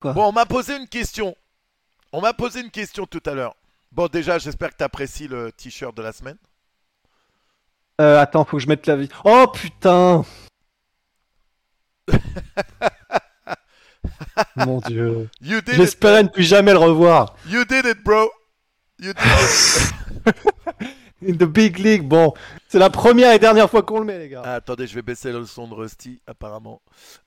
Bon, on m'a posé une question. On m'a posé une question tout à l'heure. Bon, déjà, j'espère que tu apprécies le t-shirt de la semaine. Euh, attends, faut que je mette la vie. Oh putain Mon dieu. J'espérais ne plus jamais le revoir. You did it, bro. You did it. In the big league, bon. C'est la première et dernière fois qu'on le met, les gars. Ah, attendez, je vais baisser le son de Rusty, apparemment.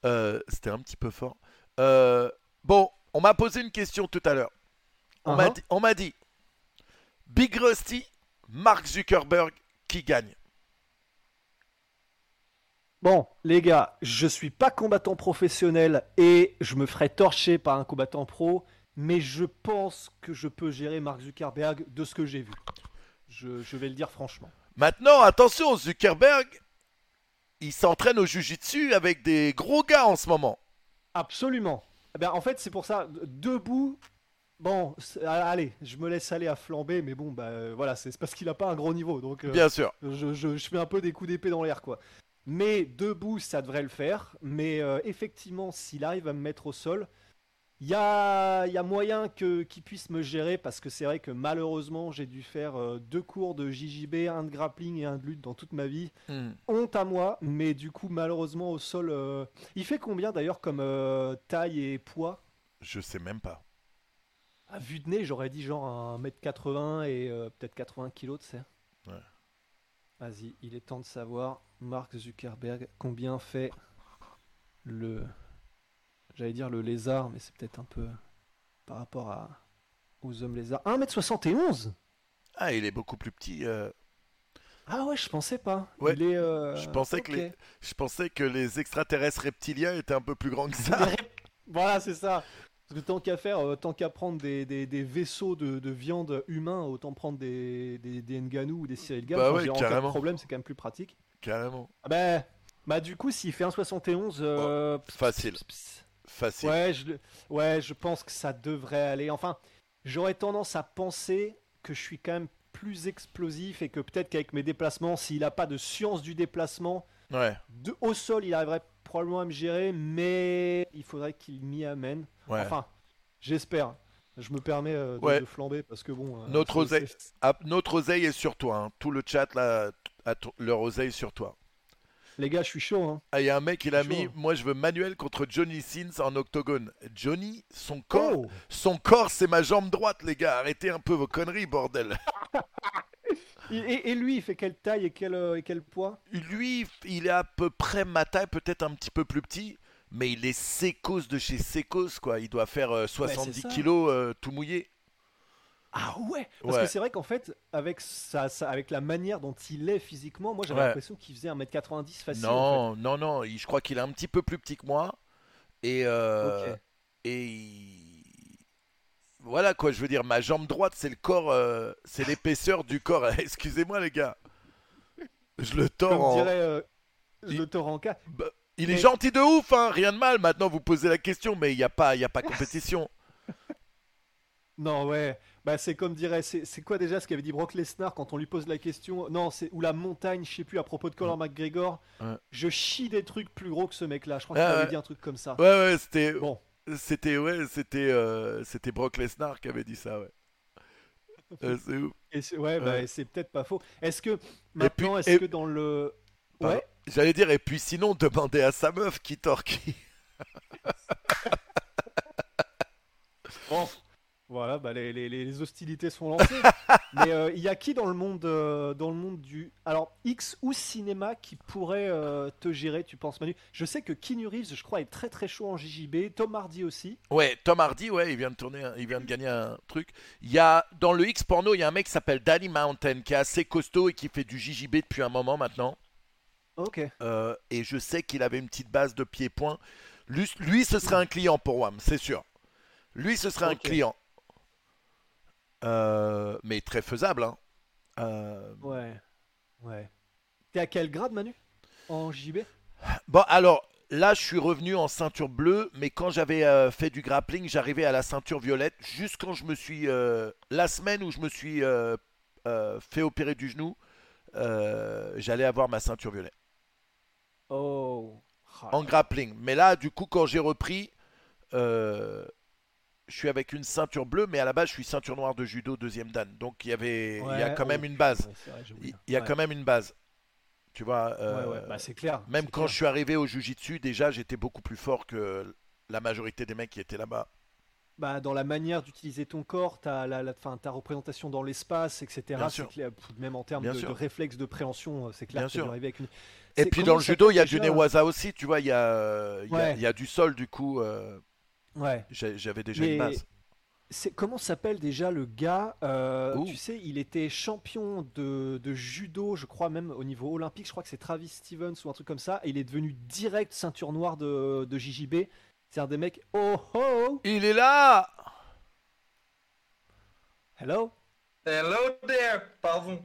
Euh, C'était un petit peu fort. Euh, bon, on m'a posé une question tout à l'heure. On m'a Uh-huh. dit- on m'a dit, Big Rusty, Mark Zuckerberg, qui gagne? Bon, les gars, je suis pas combattant professionnel et je me ferai torcher par un combattant pro, mais je pense que je peux gérer Mark Zuckerberg de ce que j'ai vu. Je, je vais le dire franchement. Maintenant, attention, Zuckerberg, il s'entraîne au jujitsu avec des gros gars en ce moment. Absolument. Eh ben, en fait, c'est pour ça, debout, bon, allez, je me laisse aller à flamber, mais bon, bah euh, voilà, c'est c'est parce qu'il a pas un gros niveau, donc euh, Bien sûr. je, je- je fais un peu des coups d'épée dans l'air, quoi. Mais debout, ça devrait le faire. Mais euh, effectivement, s'il arrive à me mettre au sol, il y a, il y a moyen que- qu'il puisse me gérer parce que c'est vrai que malheureusement, j'ai dû faire euh, deux cours de JJB, un de grappling et un de lutte dans toute ma vie. Hmm. Honte à moi, mais du coup, malheureusement, au sol. euh, Il fait combien d'ailleurs comme euh, taille et poids? Je sais même pas. À vue de nez, j'aurais dit genre 1m80 et euh, peut-être 80 kg, tu sais. Ouais. Vas-y, il est temps de savoir, Mark Zuckerberg, combien fait le. J'allais dire le lézard, mais c'est peut-être un peu par rapport à... aux hommes lézards. 1m71 Ah, il est beaucoup plus petit. euh, Ah ouais, je pensais pas. Ouais, Il est, euh, je, pensais que les, je pensais que les extraterrestres reptiliens étaient un peu plus grands que ça. Voilà, c'est ça. Parce que tant qu'à faire, euh, tant qu'à prendre des, des- des vaisseaux de, de viande humains, autant prendre des, des, des Ngannou ou des Cyril. Bah ouais, en cas de problème, c'est quand même plus pratique. Carrément. Ah bah, bah du coup, s'il fait un 71, euh, ps- facile. Facile. Ouais, je, ouais, je pense que ça devrait aller. Enfin, j'aurais tendance à penser que je suis quand même plus explosif et que peut-être qu'avec mes déplacements, s'il n'a pas de science du déplacement, Ouais. de, au sol, il arriverait probablement à me gérer, mais il faudrait qu'il m'y amène. Ouais. Enfin, j'espère. Je me permets euh, de, Ouais. de flamber parce que bon. euh, Notre oseille. oseille est sur toi. hein. Tout le chat là, a leur oseille sur toi. Les gars, je suis chaud. Hein. Ah, il y a un mec, il a Chaud. mis Moi je veux Manuel contre Johnny Sins en octogone. Johnny, son corps, Oh son corps c'est ma jambe droite, les gars. Arrêtez un peu vos conneries, bordel. et, lui, il fait quelle taille et quel, euh, et quel poids? Lui, il est à peu près ma taille, peut-être un petit peu plus petit. Mais il est sécos de chez sécos, quoi. Il doit faire euh, 70 ça. kilos euh, tout mouillé. Ah ouais Parce Ouais. que c'est vrai qu'en fait, avec, sa, sa- avec la manière dont il est physiquement, moi j'avais Ouais. l'impression qu'il faisait 1m90 facile. en Non, non, non. Je crois qu'il est un petit peu plus petit que moi. Et, euh, et il- voilà quoi. Je veux dire, ma jambe droite, c'est le corps, euh, c'est l'épaisseur du corps. Excusez-moi les gars. Je le tords. Comme en- dirait euh, Il- le torrent en cas. Bah, il est gentil de ouf, hein. Rien de mal. Maintenant, vous posez la question, mais il n'y a pas, y a pas compétition. Non, ouais. Bah, c'est comme dirait. C'est c'est quoi déjà ce qu'avait dit Brock Lesnar quand on lui pose la question Non, c'est. Ou la montagne, je sais plus, à propos de Conor McGregor. Ouais. Je chie des trucs plus gros que ce mec-là. Je crois Ah, qu'il avait ouais. dit un truc comme ça. Ouais, ouais, c'était, Bon. c'était, ouais, c'était, euh, c'était Brock Lesnar qui avait dit ça, ouais. Euh, c'est ouf. Et ouais, bah, c'est peut-être pas faux. Est-ce que maintenant, est-ce et- que dans le. Pardon. Ouais. J'allais dire, et puis sinon, demandez à sa meuf qui tord qui. Bon. Voilà, bah, les, les- les- hostilités sont lancées. Mais euh, il y a qui dans le monde, euh, dans le monde du. Alors, X ou cinéma qui pourrait euh, te gérer, tu penses, Manu? Je sais que Keanu Reeves, je crois, est très très chaud en JJB. Tom Hardy aussi. Ouais, Tom Hardy, ouais, il vient de tourner, un- il vient de gagner un truc. Il y a dans le X porno, il y a un mec qui s'appelle Danny Mountain qui est assez costaud et qui fait du JJB depuis un moment maintenant. Ok. Et je sais qu'il avait une petite base de pied-point. Lui, lui, ce serait un client pour WAM, c'est sûr. Lui, ce serait un client. Euh, mais très faisable. Hein. Euh, Ouais. Ouais. T'es à quel grade, Manu? En JB Bon, alors là, je suis revenu en ceinture bleue, mais quand j'avais euh, fait du grappling, j'arrivais à la ceinture violette. Juste quand je me suis. la semaine où je me suis fait opérer du genou, j'allais avoir ma ceinture violette Oh. Ah, en grappling. Mais là, du coup, quand j'ai repris, je suis avec une ceinture bleue, mais à la base, je suis ceinture noire de judo deuxième dan. Donc il y avait, il y a quand oh, même une base. vrai, Il y a Ouais. quand même une base. Tu vois. euh, Ouais, bah, c'est clair. Même quand clair. je suis arrivé au Jiu-Jitsu, déjà j'étais beaucoup plus fort que la majorité des mecs qui étaient là-bas. Bah, dans la manière d'utiliser ton corps, ta, la, la- enfin, ta représentation dans l'espace, etc. Clair, même en termes de, de réflexe de préhension, euh, c'est clair Bien que sûr. avec une. Et puis dans le judo, il y a du newaza aussi, tu vois, il y, a, il y a- Ouais. il y a du sol du coup. euh, Ouais. J'avais déjà Mais une base. comment s'appelle déjà le gars euh. Tu sais, il était champion de, de judo, je crois même au niveau olympique. Je crois que c'est Travis Stevens ou un truc comme ça. Et il est devenu direct ceinture noire de, de JJB. C'est un des mecs. Oh oh Il est là Hello? Hello there, pardon.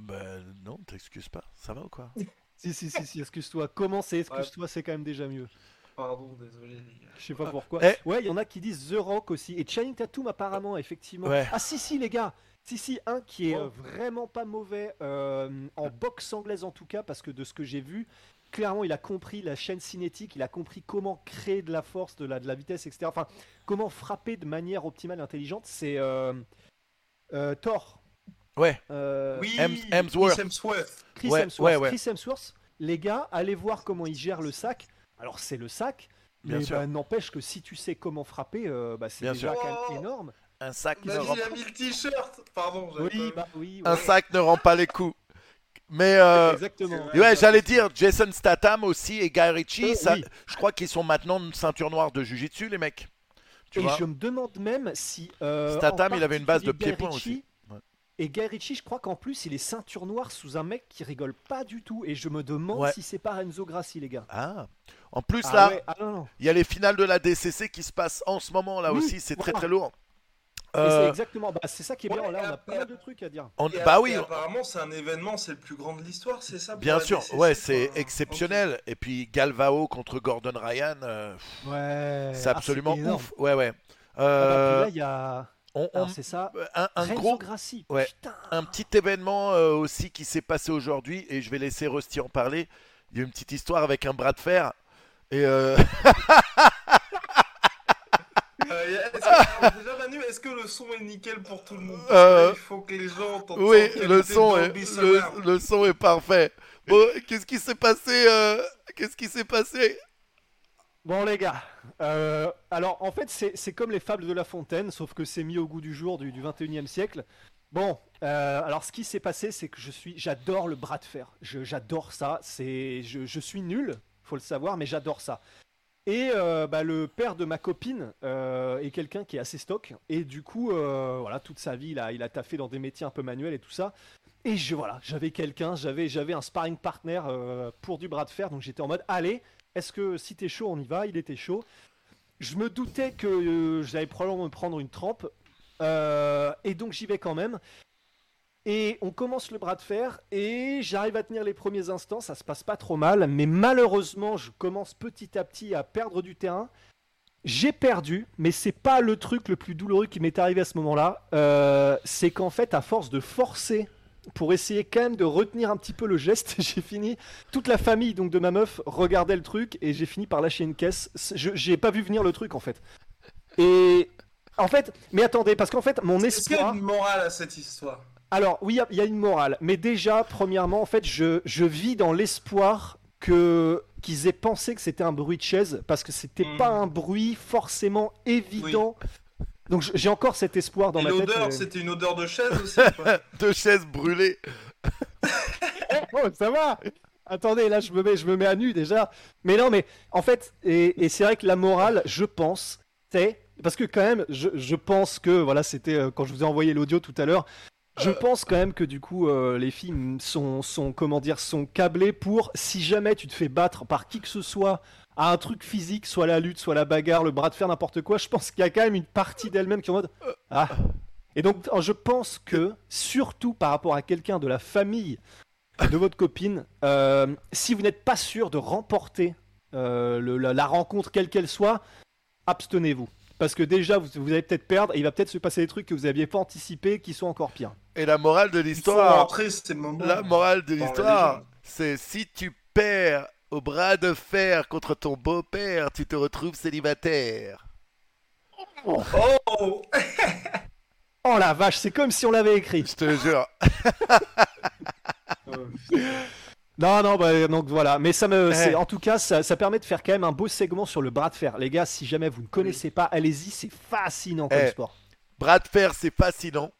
Ben non, t'excuses pas, ça va ou quoi? Si si si si. Excuse-toi. Comment c'est? Excuse-toi, c'est quand même déjà mieux. Pardon, désolé les gars. Je sais pas pourquoi. Eh. Ouais, il y en a qui disent The Rock aussi. Et Channing Tatum, apparemment, effectivement. Ouais. Ah, si, si, les gars. Si, si, un qui est Oh. euh, vraiment pas mauvais, euh, en boxe anglaise en tout cas, parce que de ce que j'ai vu, clairement, il a compris la chaîne cinétique, il a compris comment créer de la force, de la, de la vitesse, etc. Enfin, comment frapper de manière optimale et intelligente. C'est euh, euh, Thor. Ouais, Euh, Oui, Hems- Hemsworth. Chris Hemsworth. Chris, Ouais, Hemsworth. ouais, ouais. Chris Hemsworth, les gars, allez voir comment il gère le sac. Alors c'est le sac, Bien mais bah, n'empêche que si tu sais comment frapper, euh, bah, c'est déjà Oh. énorme. un sac, ne rend... il a mis le t-shirt. Pardon, j'avais Oui, pas bah oui. un sac ne rend pas les coups. Mais euh, Exactement. ouais, j'allais dire Jason Statham aussi et Guy Ritchie, Euh, ça, oui. je crois qu'ils sont maintenant une ceinture noire de Jiu-Jitsu les mecs. Tu Et vois je me demande même si. euh, Statham, il avait une base de pieds-points aussi. Ouais. Et Guy Ritchie, je crois qu'en plus, il est ceinture noire sous un mec qui rigole pas du tout. Et je me demande Ouais. si c'est pas Renzo Grassi, les gars. Ah. En plus Ah là, ouais, ah il y a les finales de la DCC qui se passent en ce moment là Oui, aussi, c'est très voilà. très lourd. Et Euh, c'est exactement. Bah, c'est ça qui est bien. Là, on a plein de trucs à dire. on- Et bah a- oui, et on- apparemment, c'est un événement, c'est le plus grand de l'histoire, c'est ça bien sûr, DCC, ouais, c'est quoi. exceptionnel. Et puis Galvao contre Gordon Ryan, euh, Ouais. c'est absolument ouf. Ouais, ouais. Ah bah, Euh, puis là, il y a. on- on- Alors, c'est ça. un, gros, Grassi. ouais. Putain. un petit événement euh, aussi qui s'est passé aujourd'hui et je vais laisser Rusty en parler. Il y a une petite histoire avec un bras de fer. Et euh, Euh, est-ce que- déjà, Manu, est-ce que le son est nickel pour tout le monde? Euh, Il faut que les gens entendent oui, le son, est, le, son est parfait. Bon, qu'est-ce qui s'est passé euh, Qu'est-ce qui s'est passé? Bon les gars, euh, alors en fait c'est c'est comme les fables de La Fontaine, sauf que c'est mis au goût du jour du, du 21e siècle. Bon, euh, alors ce qui s'est passé c'est que je suis, j'adore le bras de fer, Je- j'adore ça, c'est, je, je suis nul, faut le savoir, mais j'adore ça. Et euh, bah, le père de ma copine euh, est quelqu'un qui est assez stock, et du coup, euh, voilà, toute sa vie, il a, il a taffé dans des métiers un peu manuels et tout ça. Et je, voilà, j'avais quelqu'un, j'avais, j'avais un sparring partner pour du bras de fer, donc j'étais en mode, allez, est-ce que si t'es chaud, on y va? Il était chaud. Je me doutais que j'allais probablement me prendre une trempe. et donc j'y vais quand même. Et on commence le bras de fer. Et j'arrive à tenir les premiers instants. Ça se passe pas trop mal. Mais malheureusement, je commence petit à petit à perdre du terrain. J'ai perdu, mais c'est pas le truc le plus douloureux qui m'est arrivé à ce moment-là. Euh, c'est qu'en fait, à force de forcer pour essayer quand même de retenir un petit peu le geste, j'ai fini toute la famille donc de ma meuf regardait le truc et j'ai fini par lâcher une caisse. Je j'ai pas vu venir le truc en fait. Et en fait, mais attendez, parce qu'en fait mon Est-ce qu'il y a espoir. une morale à cette histoire? Alors oui, il y a- il y, a une morale, mais déjà premièrement, en fait, je, je vis dans l'espoir que qu'ils aient pensé que c'était un bruit de chaise parce que c'était Mhm. pas un bruit forcément évident. Donc j'ai encore cet espoir dans Et ma tête. l'odeur, euh. c'était une odeur de chaise aussi ou pas Deux chaises brûlées. Oh, ça va Attendez, là, je me, mets, je me mets à nu déjà. Mais non, mais en fait, et, et c'est vrai que la morale, je pense, c'est. Parce que quand même, je, je pense que, voilà, c'était euh, quand je vous ai envoyé l'audio tout à l'heure, je pense quand même que du coup, euh, les filles sont, sont, comment dire, sont câblées pour, si jamais tu te fais battre par qui que ce soit à un truc physique, soit la lutte, soit la bagarre, le bras de fer, n'importe quoi, je pense qu'il y a quand même une partie d'elle-même qui est en mode ah. Et donc je pense que surtout par rapport à quelqu'un de la famille de votre copine, euh, si vous n'êtes pas sûr de remporter euh, la rencontre quelle qu'elle soit, abstenez-vous. Parce que déjà, vous, vous allez peut-être perdre et il va peut-être se passer des trucs que vous n'aviez pas anticipés qui sont encore pires. Et la morale de l'histoire, la morale de l'histoire, c'est si tu perds au bras de fer contre ton beau-père, tu te retrouves célibataire. Oh Oh la vache, c'est comme si on l'avait écrit. Je te jure. Non, non, bah, donc voilà. Mais ça me, Eh. c'est- en tout cas, ça, ça permet de faire quand même un beau segment sur le bras de fer. Les gars, si jamais vous ne connaissez pas, allez-y, c'est fascinant comme Eh. sport. Bras de fer, c'est fascinant.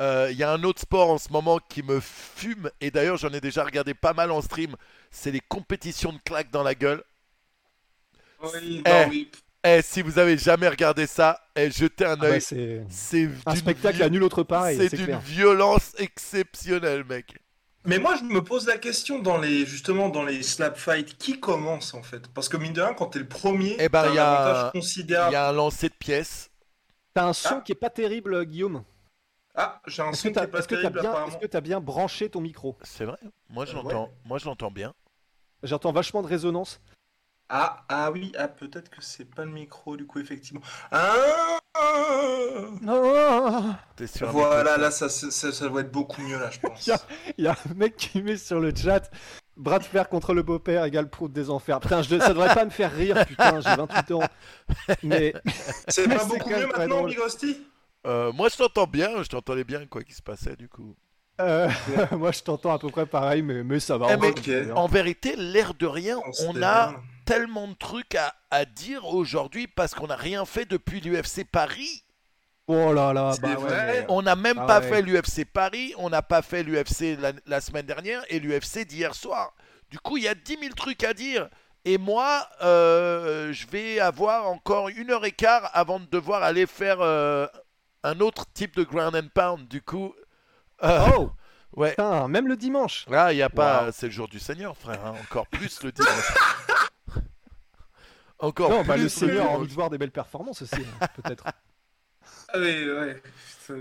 Euh, Il y a un autre sport en ce moment qui me fume, et d'ailleurs j'en ai déjà regardé pas mal en stream, c'est les compétitions de claques dans la gueule. Oui, Eh. non, oui. Eh, si vous avez jamais regardé ça, eh, jetez un Ah œil. ouais, c'est c'est un spectacle à nul autre pareil, C'est d'une violence exceptionnelle, mec. Mais moi, je me pose la question dans les justement dans les slap fights, qui commence en fait? Parce que mine de rien, quand t'es le premier, Eh ben, t'as il y un a- avantage Il considérable. y a un lancer de pièces. T'as un son Ah. qui est pas terrible, Guillaume. Ah, j'ai un son que qui est pas est-ce que t'as terrible est-ce que t'as bien branché ton micro? C'est vrai Moi je Euh, l'entends. ouais. Moi je l'entends bien. J'entends vachement de résonance. Ah, ah oui, ah peut-être que c'est pas le micro du coup effectivement. Ah T'es Voilà, micro- là ça, ça, doit être beaucoup mieux là, je pense. Il y a un mec qui met sur le chat bras de fer contre le beau-père égale prout des enfers. Putain, je, ça devrait pas me faire rire, putain, j'ai 28 ans. Mais C'est pas c'est beaucoup mieux maintenant, drôle. Big Rusty Euh, moi je t'entends bien, je t'entendais bien quoi qui se passait du coup. euh, moi je t'entends à peu près pareil, mais, mais ça va. Eh, mais hein. En vérité, l'air de rien, On a bien. Tellement de trucs à, à dire aujourd'hui parce qu'on n'a rien fait depuis l'UFC Paris. Oh là là, bah ouais, On n'a même Ah pas ouais. fait l'UFC Paris, on n'a pas fait l'UFC la, la semaine dernière et l'UFC d'hier soir. Du coup, il y a 10 000 trucs à dire. Et moi, euh, je vais avoir encore une heure et quart avant de devoir aller faire euh, un autre type de ground and pound. Du coup, euh, Oh ouais. Putain, même le dimanche. Là, il y a pas. Wow. C'est le jour du Seigneur, frère. hein. Encore plus le dimanche. Encore Non, plus bah, le le Seigneur a envie de voir des belles performances aussi, hein, peut-être. Ah oui, ouais. Putain.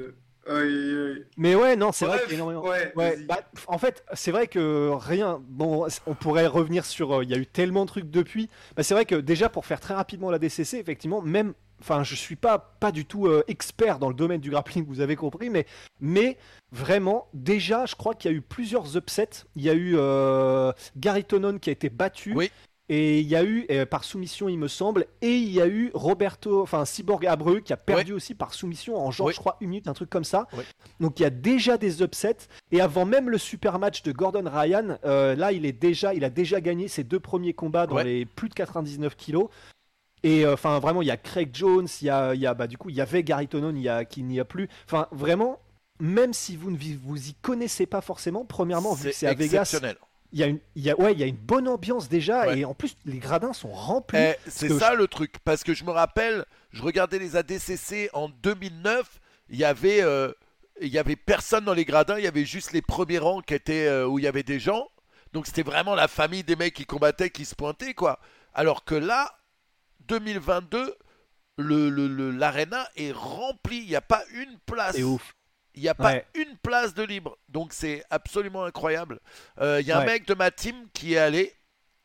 Oui, oui. Mais ouais, non, c'est vrai Bref, qu'il y a énormément. Ouais, Ouais, bah, en fait, c'est vrai que rien. Bon, on pourrait revenir sur. euh, Il y a eu tellement de trucs depuis. Bah, c'est vrai que déjà, pour faire très rapidement la DCC, effectivement, même. Enfin, je suis pas, pas du tout euh, expert dans le domaine du grappling, vous avez compris, mais, mais vraiment, déjà, je crois qu'il y a eu plusieurs upsets. Il y a eu euh, Gary Tonon qui a été battu. Oui. Et il y a eu, euh, par soumission, il me semble, et il y a eu Roberto, enfin Cyborg Abreu qui a perdu aussi par soumission en genre, je crois, une minute, un truc comme ça. Donc il y a déjà des upsets. Et avant même le super match de Gordon Ryan, euh, là il est déjà, il a déjà gagné ses deux premiers combats dans les plus de 99 kilos. Et euh, enfin vraiment, il y a Craig Jones, il y a, y a bah, du coup il y avait Gary Tonon, il y a qui n'y a plus. Enfin vraiment, même si vous ne vous y connaissez pas forcément, premièrement vu que c'est à Vegas. Il y a une, il y a, ouais, il y a une bonne ambiance déjà. Ouais. Et en plus les gradins sont remplis. Eh, c'est ça le truc. Parce que je me rappelle, je regardais les ADCC en 2009. Il y avait, euh, il y avait personne dans les gradins. Il y avait juste les premiers rangs qui étaient euh, où il y avait des gens. Donc c'était vraiment la famille des mecs qui combattaient, qui se pointaient quoi. Alors que là, 2022, le le- le- l'arena est rempli. Il n'y a pas une place. C'est ouf. Il n'y a pas Ouais. une place de libre. Donc c'est absolument incroyable. Euh, Il y a un mec de ma team qui est allé.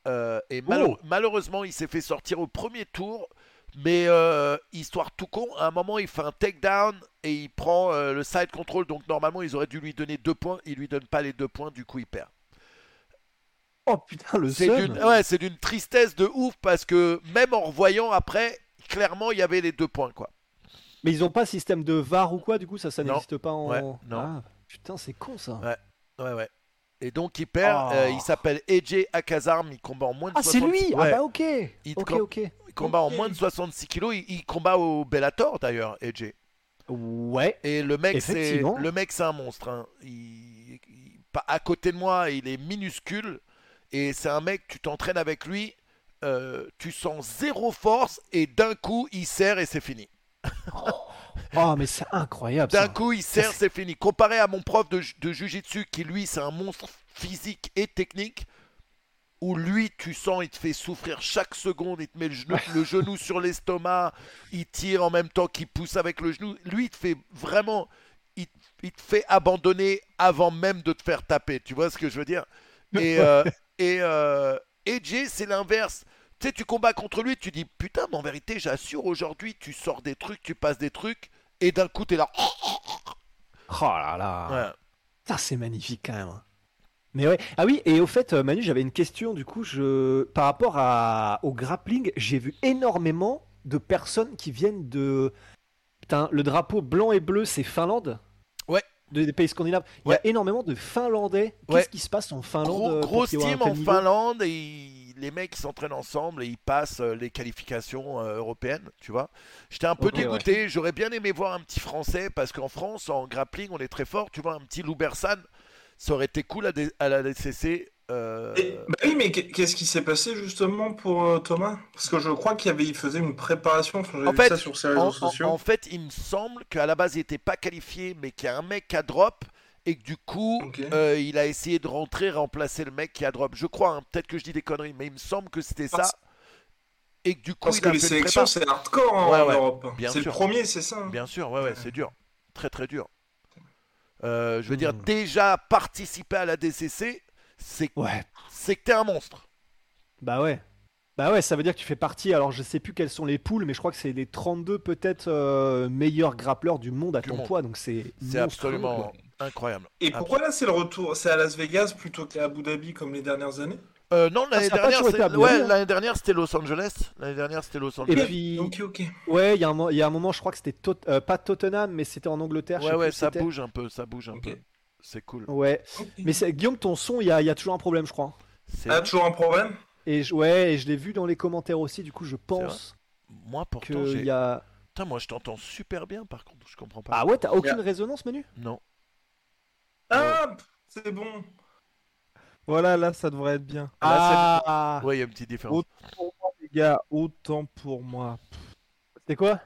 euh, et mal- Oh. malheureusement, il s'est fait sortir au premier tour. Mais euh, histoire tout con, à un moment, il fait un takedown et il prend euh, le side control. Donc normalement, ils auraient dû lui donner deux points. Il lui donne pas les deux points. Du coup, il perd. Oh putain le C'est d'une ouais, c'est d'une tristesse de ouf parce que même en revoyant après, clairement, il y avait les deux points quoi. Mais ils ont pas système de VAR ou quoi du coup ça n'existe pas en. Ouais, non. Ah, putain c'est con ça. Ouais. Ouais, ouais. Et donc, il perd. Oh. euh, il s'appelle AJ Akazarm. Il combat en moins de Ah c'est 66 lui. ouais. Ah bah ok. Il Ok com- ok. Il combat en moins de 66 kilos. Il, il combat au Bellator d'ailleurs, AJ. Ouais. Et le mec, c'est le mec, c'est un monstre. hein. Il, il- pas à côté de moi, il est minuscule. Et c'est un mec, tu t'entraînes avec lui, euh, tu sens zéro force et d'un coup, il serre et c'est fini. Oh mais c'est incroyable. D'un coup, il serre, c'est fini. Comparé à mon prof de, de jujitsu qui, lui, c'est un monstre physique et technique. où lui, tu sens, il te fait souffrir chaque seconde, il te met le genou, le genou sur l'estomac, il tire en même temps qu'il pousse avec le genou. Lui, il te fait vraiment, il, il te fait abandonner avant même de te faire taper. Tu vois ce que je veux dire? Et, euh, et euh, c'est l'inverse. Tu sais, tu combats contre lui, tu dis putain, mais en vérité, j'assure, aujourd'hui, tu sors des trucs, tu passes des trucs, et d'un coup, t'es là. Oh là là. Ouais. Ça, c'est magnifique quand même. Mais ouais. Ah oui, et au fait, euh, Manu, j'avais une question du coup. Je... Par rapport à... au grappling, j'ai vu énormément de personnes qui viennent de. Putain, le drapeau blanc et bleu, c'est Finlande? Des pays scandinaves. Il y a énormément de Finlandais. Qu'est-ce Ouais. qui se passe en Finlande Gros, euh, grosse team en Finlande et les mecs s'entraînent ensemble et ils passent euh, les qualifications euh, européennes, tu vois. J'étais un peu dégoûté, j'aurais bien aimé voir un petit français parce qu'en France en grappling on est très fort, tu vois, un petit Lou Bersan, ça aurait été cool à, à la DCC. Euh, Et- bah oui, mais qu'est- qu'est-ce qui s'est passé justement pour euh, Thomas? Parce que je crois qu'il y avait, il faisait une préparation. Enfin, En vu fait, ça sur ses réseaux en, sociaux. en fait, il me semble qu'à la base il n'était pas qualifié, mais qu'il y a un mec qui a drop et que du coup euh, il a essayé de rentrer, remplacer le mec qui a drop. Je crois, hein, peut-être que je dis des conneries, mais il me semble que c'était ça. Parce- Et que du coup Parce il que a les sélections, c'est hardcore hein, Ouais, en ouais, Europe. C'est le premier, c'est ça. hein? Bien sûr, ouais, ouais, Ouais. c'est dur. Très, très dur. Euh, je veux dire, Hmm. déjà participer à la DCC, c'est Ouais. c'est que t'es un monstre. Bah ouais. Bah ouais, ça veut dire que tu fais partie. Alors je sais plus quelles sont les poules, mais je crois que c'est les 32 peut-être euh, meilleurs grappleurs du monde à Du ton monde. poids. Donc c'est C'est absolument quoi. incroyable. Et pourquoi là, c'est le retour? C'est à Las Vegas plutôt qu'à Abu Dhabi comme les dernières années? Euh, non, l'année ça a pas dernière, ouais, hein. l'année dernière, c'était Los Angeles. L'année dernière, c'était Los Et Angeles. puis, Ok, ok. ouais, il y, a un mo- il y a un moment, je crois que c'était Tot- euh, pas Tottenham, mais c'était en Angleterre. je ouais, sais ouais, ça bouge un peu, ça bouge un peu. C'est cool. Ouais. Mais Guillaume, ton son, il y a, il y a toujours un problème, je crois. C'est Ah, toujours un problème? Et je, ouais, et je l'ai vu dans les commentaires aussi. Du coup, je pense Moi, pourtant, qu'il j'ai. y a. Putain, moi, je t'entends super bien, par contre, je comprends pas. Ah ouais, t'as aucune résonance, Manu? Non. Ah, c'est bon. Voilà, là, ça devrait être bien. Là, Ah, Ouais, il y a une petite différence. Autant pour moi, les gars, autant pour moi. c'était quoi?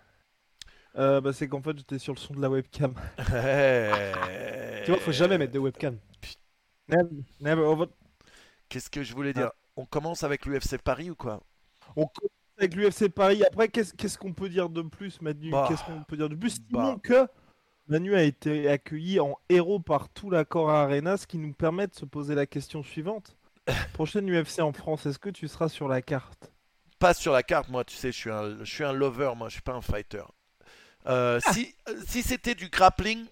Euh, bah, c'est qu'en fait, j'étais sur le son de la webcam. Tu vois, faut jamais mettre de webcam. Never, never over. Qu'est-ce que je voulais dire On commence avec l'UFC Paris ou quoi On commence avec l'UFC Paris. Après, qu'est-ce qu'est-ce qu'on peut dire de plus, Manu Bah. Qu'est-ce qu'on peut dire de plus Bah. Sinon que Manu a été accueilli en héros par tout la Cora Arena, ce qui nous permet de se poser la question suivante. Prochaine UFC en France, est-ce que tu seras sur la carte? Pas sur la carte, moi, tu sais, je suis un, je suis un lover, moi, je suis pas un fighter. Euh, si euh, si c'était du grappling,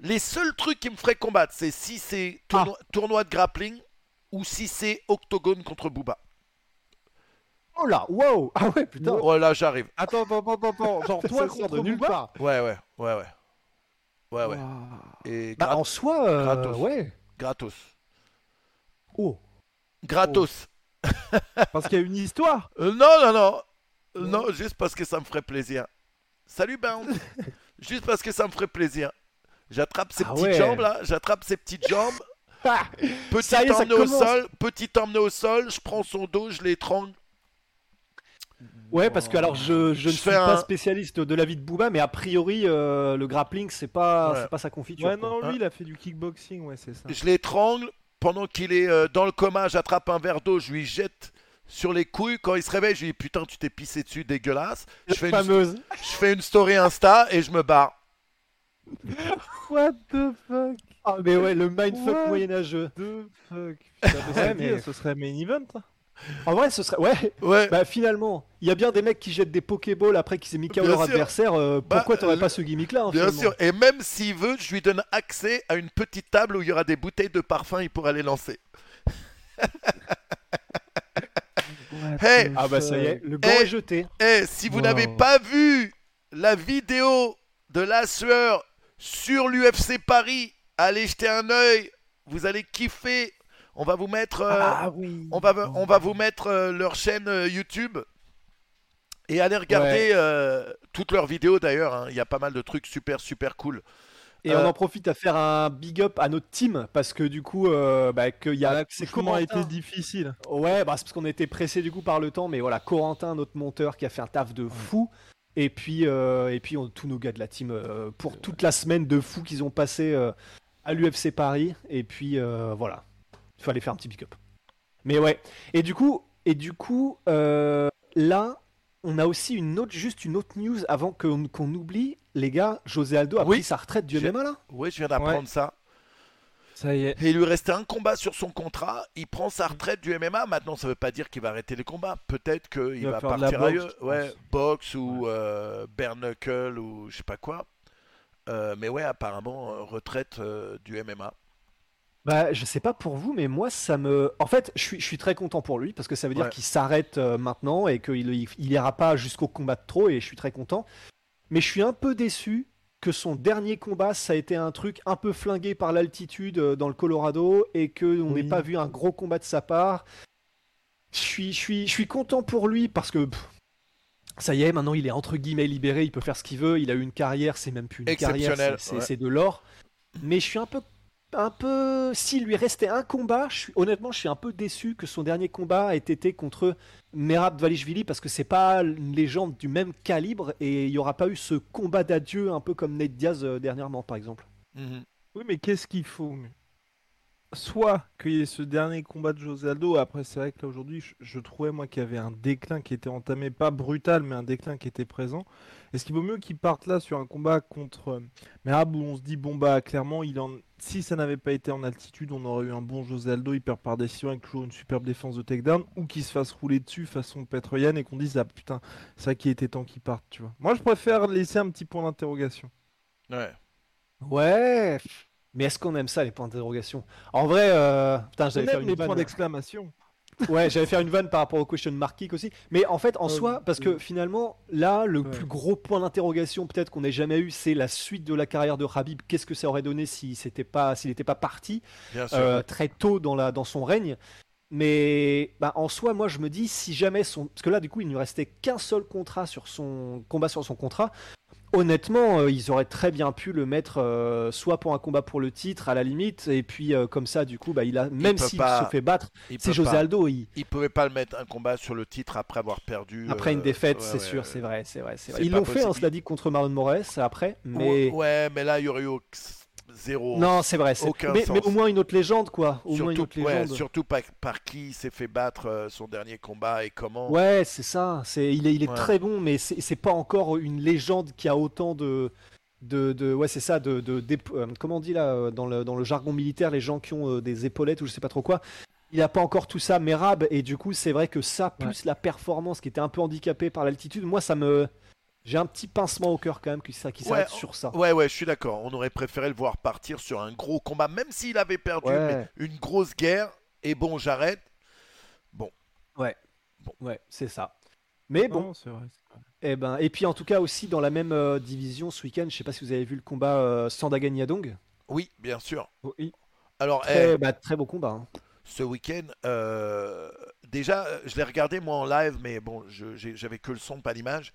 les seuls trucs qui me feraient combattre, c'est si c'est tournoi, tournoi de grappling ou si c'est octogone contre Booba. Oh là, wow Ah ouais, putain Oh là, j'arrive. Attends, attends, attends, attends. Genre, toi contre de nulle Booba part. Ouais, ouais, ouais, ouais. Ouais, ouais. Et Bah, en soi, euh, gratos. ouais. gratos. Oh. Gratos. Parce qu'il y a une histoire. Euh, non, non, non. Non, juste parce que ça me ferait plaisir. Salut, Bound. juste parce que ça me ferait plaisir. J'attrape ses Ah petites ouais. jambes là, j'attrape ses petites jambes. Ah, Petit emmené au sol, petit emmené au sol, je prends son dos, je l'étrangle. Ouais, parce que alors je, je Je ne suis pas un- spécialiste de la vie de Booba, mais a priori euh, le grappling c'est pas Ouais. c'est pas sa confiture. Ouais, non, Hein lui, il a fait du kickboxing, ouais, c'est ça. Je l'étrangle. Pendant qu'il est euh, dans le coma, j'attrape un verre d'eau, je lui jette sur les couilles. Quand il se réveille, je lui dis putain, tu t'es pissé dessus, dégueulasse. Je fais, une, je fais une story Insta et je me barre. What the fuck? Ah mais ouais, le mindfuck What moyenâgeux. the fuck? Putain, mais Ouais, mais- Ce serait main event hein. En vrai, ce serait ouais. Ouais. Bah finalement, il y a bien des mecs qui jettent des Pokéballs après qu'ils aient mis KO leur sûr. adversaire. euh, Bah, pourquoi t'aurais euh, pas ce gimmick là Bien sûr, et même s'il veut, je lui donne accès à une petite table où il y aura des bouteilles de parfum, il pourra les lancer. Hey Ah bah ça y est, le gant Eh. est jeté. Eh, si vous Wow. n'avez pas vu la vidéo de la sueur sur l'UFC Paris, allez jeter un œil, vous allez kiffer. On va vous mettre, euh, Ah oui on va, on va vous mettre euh, leur chaîne euh, YouTube et allez regarder euh, toutes leurs vidéos d'ailleurs. hein. Il y a pas mal de trucs super super cool. Et Euh, on en profite à faire un big up à notre team parce que du coup, euh, bah, qu'il y a c'est Comment a été difficile Ouais, bah c'est parce qu'on était pressé du coup par le temps, mais voilà, Corentin, notre monteur, qui a fait un taf de fou. Et puis, euh, et puis on- tous nos gars de la team euh, pour toute la semaine de fou qu'ils ont passé euh, à l'UFC Paris. Et puis euh, voilà, il fallait faire un petit big up. Mais ouais. Et du coup, et du coup euh, là, on a aussi une autre, juste une autre news avant qu'on qu'on oublie. Les gars, José Aldo a Oui. pris sa retraite du MMA là Oui, je viens d'apprendre Ouais. ça. Ça y est. Et il lui restait un combat sur son contrat. Il prend sa retraite du MMA. Maintenant, ça veut pas dire qu'il va arrêter les combats. Peut-être qu'il Il va partir boxe, ailleurs. je Ouais, boxe ou euh, bare knuckle ou je sais pas quoi. Euh, mais ouais, apparemment, euh, retraite euh, du MMA. Bah, je sais pas pour vous, mais moi, ça me. En fait, je suis, je suis très content pour lui parce que ça veut dire Ouais. qu'il s'arrête euh, maintenant et qu'il il, il ira pas jusqu'au combat de trop et je suis très content. Mais je suis un peu déçu que son dernier combat, ça a été un truc un peu flingué par l'altitude euh, dans le Colorado et qu'on n'ait Oui. pas vu un gros combat de sa part. Je suis, je suis, je suis content pour lui parce que. pff, ça y est, maintenant il est entre guillemets libéré, il peut faire ce qu'il veut, il a eu une carrière, c'est même plus une carrière, ouais. c'est de l'or. Mais je suis un peu un peu. S'il lui restait un combat, honnêtement, je suis un peu déçu que son dernier combat ait été contre Merab Dvalishvili parce que c'est pas une légende du même calibre et il n'y aura pas eu ce combat d'adieu un peu comme Nate Diaz euh, dernièrement, par exemple. Mhm. Oui, mais qu'est-ce qu'il faut Soit qu'il y ait ce dernier combat de José Aldo, après c'est vrai que là aujourd'hui, je, je trouvais moi qu'il y avait un déclin qui était entamé, pas brutal, mais un déclin qui était présent. Est-ce qu'il vaut mieux qu'il parte là sur un combat contre euh, Merab où on se dit, bon bah clairement, il en... si ça n'avait pas été en altitude, on aurait eu un bon José Aldo, il perd par décision avec toujours une superbe défense de takedown, ou qu'il se fasse rouler dessus façon Petroyan et qu'on dise, ah putain, vrai qu'il était temps qu'il parte, tu vois. Moi je préfère laisser un petit point d'interrogation. Ouais. Ouais. Mais est-ce qu'on aime ça les points d'interrogation? En vrai, euh... putain, faire aime une les points d'exclamation. Ouais, j'allais faire une vanne par rapport au question mark kick aussi. Mais en fait, en Euh, soi, parce que finalement, là, le Ouais. plus gros point d'interrogation peut-être qu'on ait jamais eu, c'est la suite de la carrière de Habib. Qu'est-ce que ça aurait donné pas, s'il n'était pas parti Bien sûr. euh, très tôt dans, la, dans son règne mais bah, en soi, moi je me dis, si jamais son. Parce que là, du coup, il ne restait qu'un seul contrat sur son combat sur son contrat. Honnêtement, euh, ils auraient très bien pu le mettre euh, soit pour un combat pour le titre à la limite, et puis euh, comme ça, du coup, bah, il a même s'il pas- se fait battre, c'est José pas. Aldo. Il, Il pouvait pas le mettre un combat sur le titre après avoir perdu. après une défaite, ouais, c'est ouais, sûr, ouais. c'est vrai, c'est vrai, c'est vrai. Ils l'ont fait, hein, possible. cela dit, contre Marlon Moraes après, mais Ouais, mais là, il y aurait eu au- zéro. non, c'est vrai. c'est- aucun mais, mais sens. au moins une autre légende, quoi. Au moins une surtout, autre ouais, légende. surtout par, par qui il s'est fait battre euh, son dernier combat et comment. Ouais, c'est ça. C'est, il est, il est Ouais. très bon, mais c'est, c'est pas encore une légende qui a autant de, de, de- ouais, c'est ça, de, de, euh, comment on dit là euh, dans le, dans le jargon militaire, les gens qui ont euh, des épaulettes ou je sais pas trop quoi. Il a pas encore tout ça, Merab, et du coup, c'est vrai que ça, plus la performance qui était un peu handicapée par l'altitude, moi, ça me, j'ai un petit pincement au cœur quand même qui, ça, qui Ouais, s'arrête on- sur ça. Ouais, ouais, je suis d'accord. On aurait préféré le voir partir sur un gros combat, même s'il avait perdu, Ouais. mais une grosse guerre. Et bon, j'arrête. Ouais, c'est ça. Mais bon, Non, c'est vrai. c'est vrai. et ben, et puis en tout cas aussi dans la même euh, division ce week-end, je sais pas si vous avez vu le combat euh, Sandagan Yadong. Oui, bien sûr. Oui. Alors, Très, eh, bah, très beau combat. hein. ce week-end, euh, déjà, je l'ai regardé moi en live, mais bon, je- j'ai- j'avais que le son, pas l'image.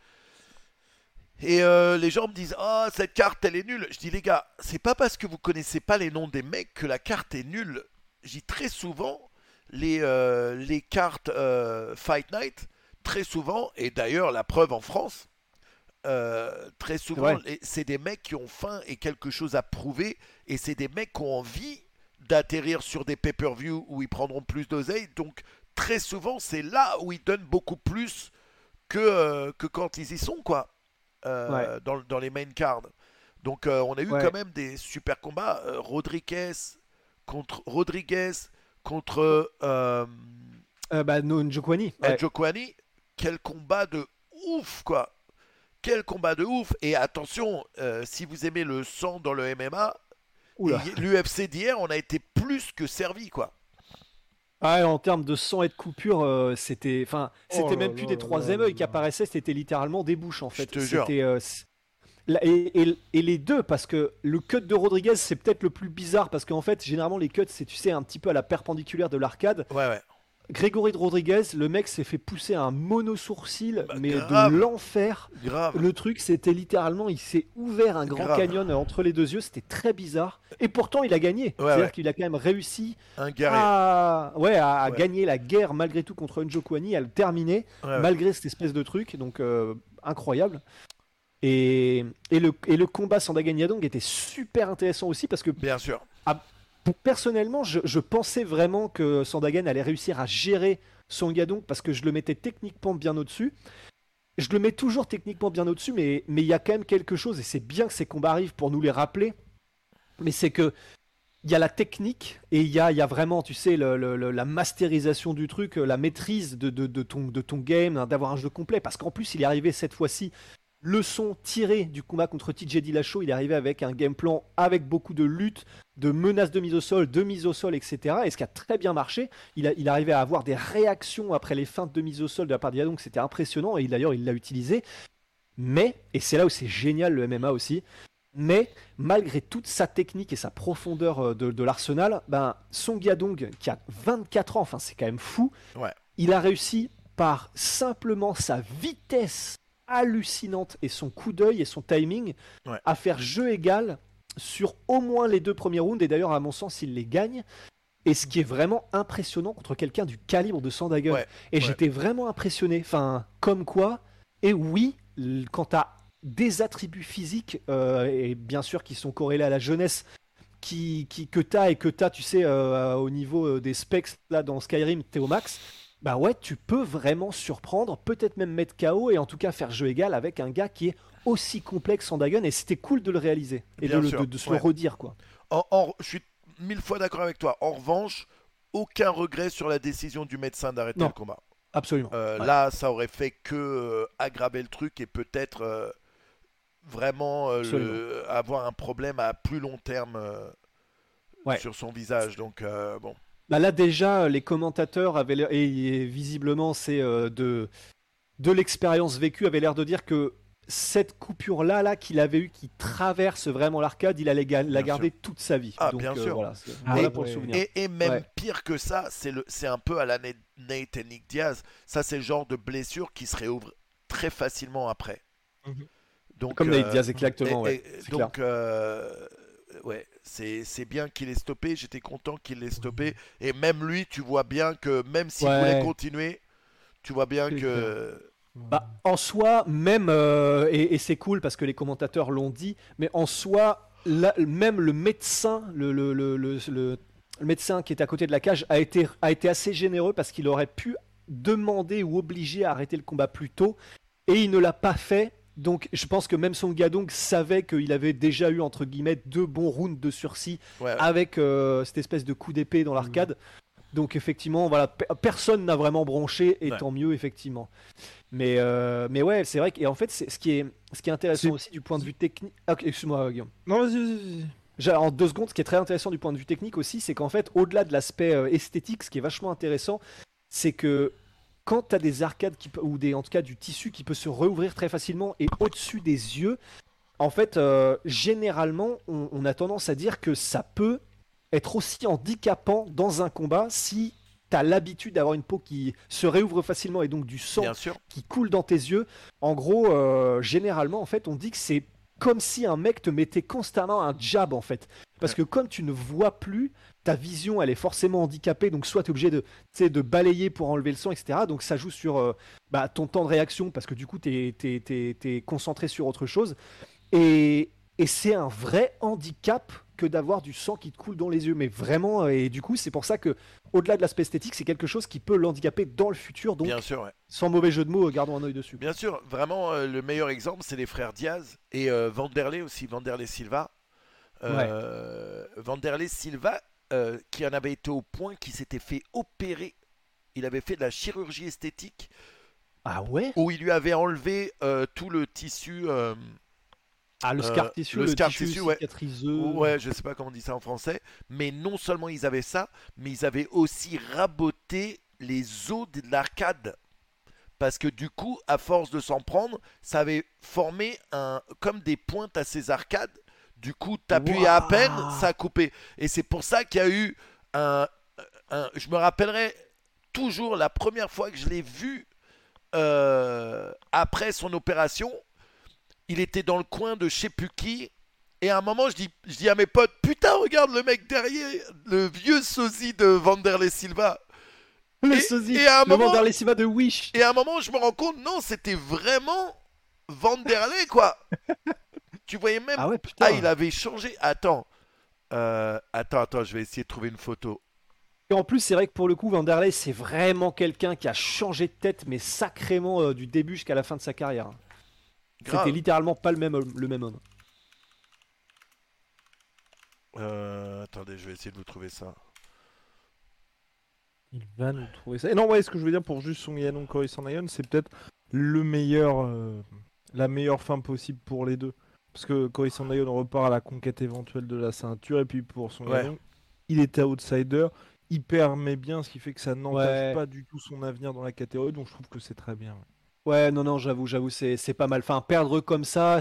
Et euh, les gens me disent Ah, cette carte, elle est nulle. Je dis Les gars, c'est pas parce que vous connaissez pas les noms des mecs que la carte est nulle. Je dis très souvent, les, euh, les cartes euh, Fight Night, très souvent, et d'ailleurs, la preuve en France, très souvent, c'est des mecs qui ont faim et quelque chose à prouver, et c'est des mecs qui ont envie d'atterrir sur des pay-per-view où ils prendront plus d'oseille. Donc, très souvent, c'est là où ils donnent beaucoup plus que, que quand ils y sont, quoi, euh, dans, dans les main cards. Donc, euh, on a eu Ouais. quand même des super combats. Euh, Rodriguez contre Rodriguez contre bah, no, Njokwani. euh, Ouais. Jokwani. Quel combat de ouf, quoi! Quel combat de ouf! Et attention, si vous aimez le sang dans le MMA, l'UFC d'hier, on a été plus que servi, quoi. Ah, en termes de sang et de coupure, euh, c'était, enfin, c'était Oh là même plus des là trois là émeuils qui apparaissaient, c'était littéralement des bouches en fait. C'était, euh, et- et les deux, parce que le cut de Rodriguez, c'est peut-être le plus bizarre, parce qu'en fait, généralement, les cuts, c'est, tu sais, un petit peu à la perpendiculaire de l'arcade. Ouais, ouais. Grégory de Rodriguez, le mec s'est fait pousser un mono-sourcil, Bah, mais grave. de l'enfer. Grave. Le truc, c'était littéralement, il s'est ouvert un grand Grave. canyon entre les deux yeux, c'était très bizarre. Et pourtant, il a gagné. C'est-à-dire ouais. qu'il a quand même réussi Un à, ouais, à, gagner la guerre malgré tout contre Njokwani, à le terminer, malgré cette espèce de truc, donc euh, incroyable. Et, et, le, et le combat Sandagan Yadong était super intéressant aussi parce que Bien sûr. Personnellement, je, pensais vraiment que Sandagen allait réussir à gérer son Gadong parce que je le mettais techniquement bien au-dessus. Je le mets toujours techniquement bien au-dessus, mais il y a quand même quelque chose, et c'est bien que ces combats arrivent pour nous les rappeler. Mais c'est que il y a la technique et il y a, y a vraiment, tu sais, la masterisation du truc, la maîtrise de, de- de ton, de ton game, hein, d'avoir un jeu complet. Parce qu'en plus, il est arrivé cette fois-ci, le son tiré du combat contre TJ Dillashaw, il est arrivé avec un game plan avec beaucoup de lutte, de menaces de mise au sol, de mise au sol, etc. Et ce qui a très bien marché, il, a, il arrivait à avoir des réactions après les feintes de mise au sol de la part d'Yadong, c'était impressionnant et d'ailleurs il l'a utilisé. Mais, et c'est là où c'est génial le MMA aussi, mais malgré toute sa technique et sa profondeur euh, de, de l'arsenal, ben, Song Yadong, qui a 24 ans, enfin c'est quand même fou, Ouais. il a réussi par simplement sa vitesse hallucinante et son coup d'œil et son timing Ouais. à faire jeu égal sur au moins les deux premiers rounds, et d'ailleurs à mon sens il les gagne. Et ce qui est vraiment impressionnant contre quelqu'un du calibre de Sandagen. Ouais, et ouais. j'étais vraiment impressionné. Enfin, comme quoi, et oui, tu as des attributs physiques, euh, et bien sûr qui sont corrélés à la jeunesse, qui, qui, que tu as et que tu as, tu sais, euh, au niveau euh, des specs, là dans Skyrim, t'es au max, bah ouais, tu peux vraiment surprendre, peut-être même mettre KO et en tout cas faire jeu égal avec un gars qui est aussi complexe en Dagon et c'était cool de le réaliser et de, le- de- de se ouais. le redire quoi. En- en- je suis mille fois d'accord avec toi. En revanche, aucun regret sur la décision du médecin d'arrêter le combat. Absolument. Euh, Ouais. Là, ça aurait fait que euh, aggraver le truc et peut-être euh, vraiment le- avoir un problème à plus long terme Ouais. sur son visage. Donc, bon. Bah là déjà, les commentateurs avaient l'air- et, et visiblement c'est euh, de de l'expérience vécue avaient l'air de dire que cette coupure là là qu'il avait eu qui traverse vraiment l'arcade, il allait ga- la Bien garder toute sa vie. Ah, Donc bien euh, sûr. voilà, c'est- Ah, voilà pour le souvenir. Et, et même Ouais. pire que ça, c'est le- c'est un peu à la Na- Nate et Nick Diaz. Ça, c'est le genre de blessure qui se réouvre très facilement après. Mhm. Donc, Comme euh, Nate Diaz exactement, et- ouais, et c'est clair. donc, euh, ouais, c'est c'est bien qu'il ait stoppé. J'étais content qu'il l'ait stoppé. Et même lui, tu vois bien que même s'il Ouais. voulait continuer, tu vois bien que. Bah, en soi, même, euh, et, et c'est cool parce que les commentateurs l'ont dit, mais en soi, là, même le médecin, le, le, le, le- le- le médecin qui est à côté de la cage a été, a été assez généreux parce qu'il aurait pu demander ou obliger à arrêter le combat plus tôt, et il ne l'a pas fait. Donc je pense que même son Gadong savait qu'il avait déjà eu, entre guillemets, deux bons rounds de sursis Ouais, avec euh, cette espèce de coup d'épée dans l'arcade. Donc effectivement, voilà, pe- personne n'a vraiment bronché et Ouais. tant mieux effectivement. Mais euh, mais ouais, c'est vrai que et en fait, c'est ce qui est ce qui est intéressant aussi du point de vue technique. Ah, excuse-moi Guillaume. Non, vas-y, vas-y, En deux secondes, ce qui est très intéressant du point de vue technique aussi, c'est qu'en fait, au-delà de l'aspect euh, esthétique, ce qui est vachement intéressant, c'est que quand tu as des arcades qui, ou des, en tout cas du tissu qui peut se rouvrir très facilement et au-dessus des yeux, en fait, euh, généralement, on, on a tendance à dire que ça peut être aussi handicapant dans un combat si tu as l'habitude d'avoir une peau qui se réouvre facilement et donc du sang qui coule dans tes yeux. En gros, euh, généralement, en fait, on dit que c'est comme si un mec te mettait constamment un jab, en fait. Parce que comme tu ne vois plus, ta vision, elle est forcément handicapée. Donc, soit tu es obligé de, de balayer pour enlever le sang, etc. Donc, ça joue sur euh, bah, ton temps de réaction, parce que du coup, tu es, concentré sur autre chose. Et, et c'est un vrai handicap que d'avoir du sang qui te coule dans les yeux. Mais vraiment, euh, et du coup, c'est pour ça que, au-delà de l'aspect esthétique, c'est quelque chose qui peut l'handicaper dans le futur. Donc, Bien sûr, ouais. sans mauvais jeu de mots, gardons un œil dessus. Bien sûr, vraiment, euh, le meilleur exemple, c'est les frères Diaz et euh, Vanderlei aussi, Vanderlei Silva. Euh, Vanderlei Silva, euh, qui en avait été au point qu'il s'était fait opérer. Il avait fait de la chirurgie esthétique Ah ouais? Où il lui avait enlevé euh, tout le tissu. euh, Ah, le scar tissue, le le, scar tissu tissue, ouais. cicatriseux. Ouais, je sais pas comment on dit ça en français, mais non seulement ils avaient ça, mais ils avaient aussi raboté les os de l'arcade. Parce que du coup, à force de s'en prendre, ça avait formé un, comme des pointes à ces arcades. Du coup, t'appuyais à Waouh. peine, ça coupait. Et c'est pour ça qu'il y a eu un, un- Je me rappellerai toujours la première fois que je l'ai vu euh, après son opération. Il était dans le coin de je sais plus qui. Et à un moment, je dis, je dis à mes potes, putain, regarde le mec derrière, le vieux sosie de Vanderlei Silva. Le Et- sosie, et à un le moment- Vanderlei Silva de Wish. Et à un moment, je me rends compte, non, c'était vraiment Vanderlei, quoi. tu voyais même. Ah ouais, putain. Ah, il avait changé. Attends. Euh, attends, attends, je vais essayer de trouver une photo. Et en plus, c'est vrai que pour le coup, Vanderlei, c'est vraiment quelqu'un qui a changé de tête, mais sacrément euh, du début jusqu'à la fin de sa carrière. C'était littéralement pas le même, homme- le même homme. Euh, attendez, je vais essayer de vous trouver ça. Il va nous trouver ça. Et non, ouais, ce que je veux dire pour juste Song Yanon, Cory Sandhagen, c'est peut-être le meilleur, euh, la meilleure fin possible pour les deux. Parce que Cory Sandhagen repart à la conquête éventuelle de la ceinture, et puis pour Song Ouais. Il était outsider, il permet bien, ce qui fait que ça n'entache Ouais. pas du tout son avenir dans la catégorie, donc je trouve que c'est très bien. ouais. Ouais, non, non, j'avoue, j'avoue, c'est c'est pas mal. Enfin, perdre comme ça,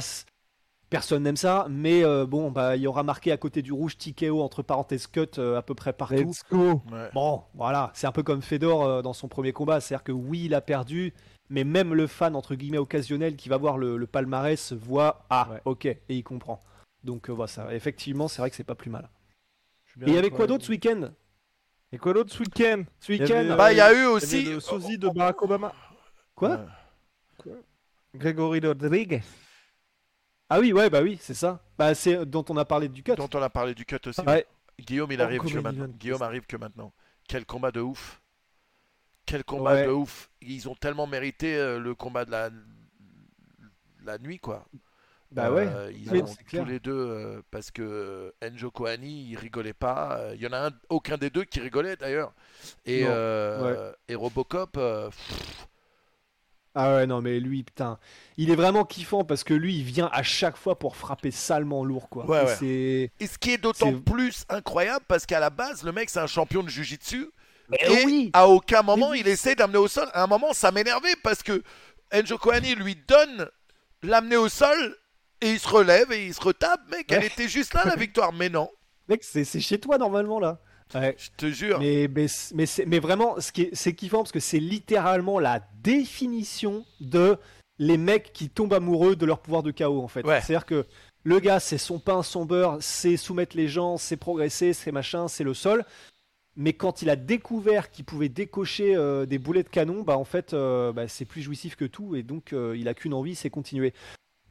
personne n'aime ça, mais euh, bon, bah, il y aura marqué à côté du rouge TKO entre parenthèses cut euh, à peu près partout. Let's go Ouais. Bon, voilà, c'est un peu comme Fedor euh, dans son premier combat, c'est-à-dire que oui, il a perdu, mais même le fan entre guillemets occasionnel qui va voir le, le palmarès voit ah Ouais. ok et il comprend. Donc euh, voilà, ça, effectivement, c'est vrai que c'est pas plus mal. Et il y avait quoi d'autre ce week-end? Et quoi d'autre ce week-end? Ce week-end euh, Bah, il y a eu aussi. le sosie de Barack Obama, Quoi? Ouais. Gregory Rodriguez. Ah oui, ouais, bah oui, c'est ça. Bah c'est dont on a parlé du cut. Dont on a parlé du cut aussi. Ouais. Guillaume, il arrive que maintenant. Guillaume arrive que maintenant. Quel combat de ouf. Quel combat Ouais. de ouf. Ils ont tellement mérité euh, le combat de la, la nuit, quoi. Bah ouais. Euh, ils Oui, ont clair. tous les deux, euh, parce que Enjo Kohani, il rigolait pas. Il y en a un, aucun des deux qui rigolait d'ailleurs. Et, Robocop, Ah ouais, non, mais lui, putain, il est vraiment kiffant parce que lui, il vient à chaque fois pour frapper salement lourd, quoi. Ouais, Et ouais. C'est. et ce qui est d'autant plus incroyable, parce qu'à la base, le mec, c'est un champion de Jiu-Jitsu. Et oui à aucun moment oui. il essaie d'amener au sol. À un moment, ça m'énervait parce que Enjo Kohani lui donne l'amener au sol et il se relève et il se retape. Mec, elle était juste là la victoire. Mais non, Mec, c'est c'est chez toi normalement là. Ouais. je te jure. Mais, mais, mais, vraiment, ce qui est, c'est kiffant parce que c'est littéralement la définition de les mecs qui tombent amoureux de leur pouvoir de chaos en fait. Ouais. C'est-à-dire que le gars, c'est son pain, son beurre, c'est soumettre les gens, c'est progresser, c'est machin, c'est le sol. Mais quand il a découvert qu'il pouvait décocher euh, des boulets de canon, bah en fait, euh, bah, c'est plus jouissif que tout et donc euh, il a qu'une envie, c'est continuer.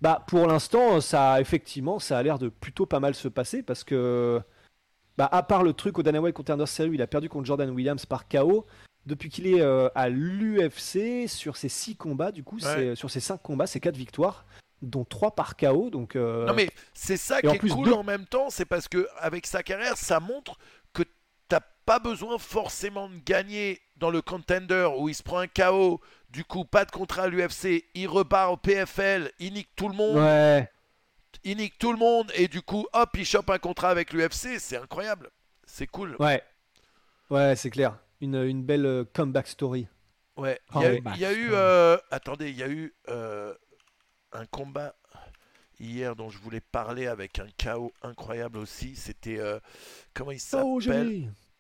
Bah pour l'instant, ça effectivement, ça a l'air de plutôt pas mal se passer parce que bah, à part le truc au Dana White Contender Series, il a perdu contre Jordan Williams par KO. Depuis qu'il est à l'UFC, sur ses 6 combats, du coup, sur ses 5 combats, c'est 4 victoires, dont 3 par KO. Donc, euh, Non mais c'est ça qui en est plus, cool deux- en même temps, c'est parce que avec sa carrière, ça montre pas besoin forcément de gagner dans le contender où il se prend un KO, du coup pas de contrat à l'UFC, il repart au PFL, il nique tout le monde, ouais, il nique tout le monde. Et du coup hop il chope un contrat avec l'UFC, c'est incroyable, c'est cool. ouais, ouais, c'est clair. Une, une belle euh, comeback story. Ouais, il y a, eu- il y a eu, putain. euh, attendez, il y a eu euh, un combat hier dont je voulais parler avec un KO incroyable aussi. C'était comment il s'appelle?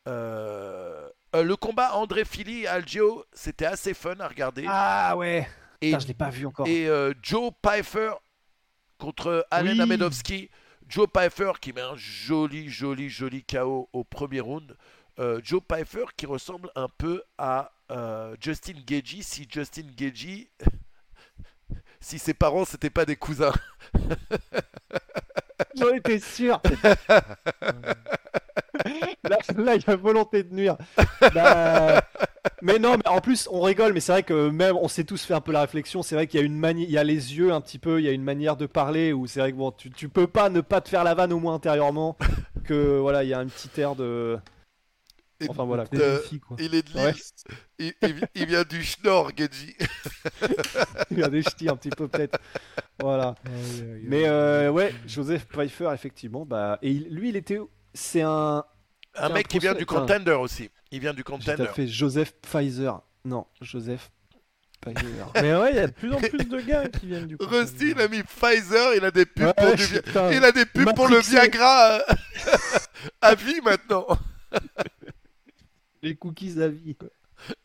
Euh, Le combat André Philly Algio, c'était assez fun à regarder. Ah ouais, et Putain, je l'ai pas vu encore. et euh, Joe Pfeiffer contre Allen Oui. Amedovski. Joe Pfeiffer qui met un joli, joli, joli KO au premier round. Euh, Joe Pfeiffer qui ressemble un peu à Justin Gagey si Justin Gagey, si ses parents c'était pas des cousins. J'en étais sûr. là, là, il y a volonté de nuire. Bah, mais non, mais en plus, on rigole, mais c'est vrai que même, on s'est tous fait un peu la réflexion. C'est vrai qu'il y a une manière, il y a les yeux un petit peu, il y a une manière de parler où c'est vrai que bon, tu, tu peux pas ne pas te faire la vanne au moins intérieurement. Que voilà, il y a un petit air de. Et- Enfin voilà. Quoi. Il est de Ouais, il, il- il vient du Schnorr, Gagey. il a des ch'tis un petit peu peut-être. Voilà. Mais euh, ouais, Joseph Pfeiffer, effectivement, bah, et il- lui, il était, c'est un, Un mec un qui vient du contender aussi. Il vient du Tout à contender. fait, Joseph Pfizer. Non, Joseph Pfizer. Mais ouais, il y a de plus en plus de gars qui viennent du coup. Rusty, il a mis Pfizer, il a des pubs Ouais, pour du. Il a des pubs pour le. Viagra euh, à vie maintenant. Les cookies à vie.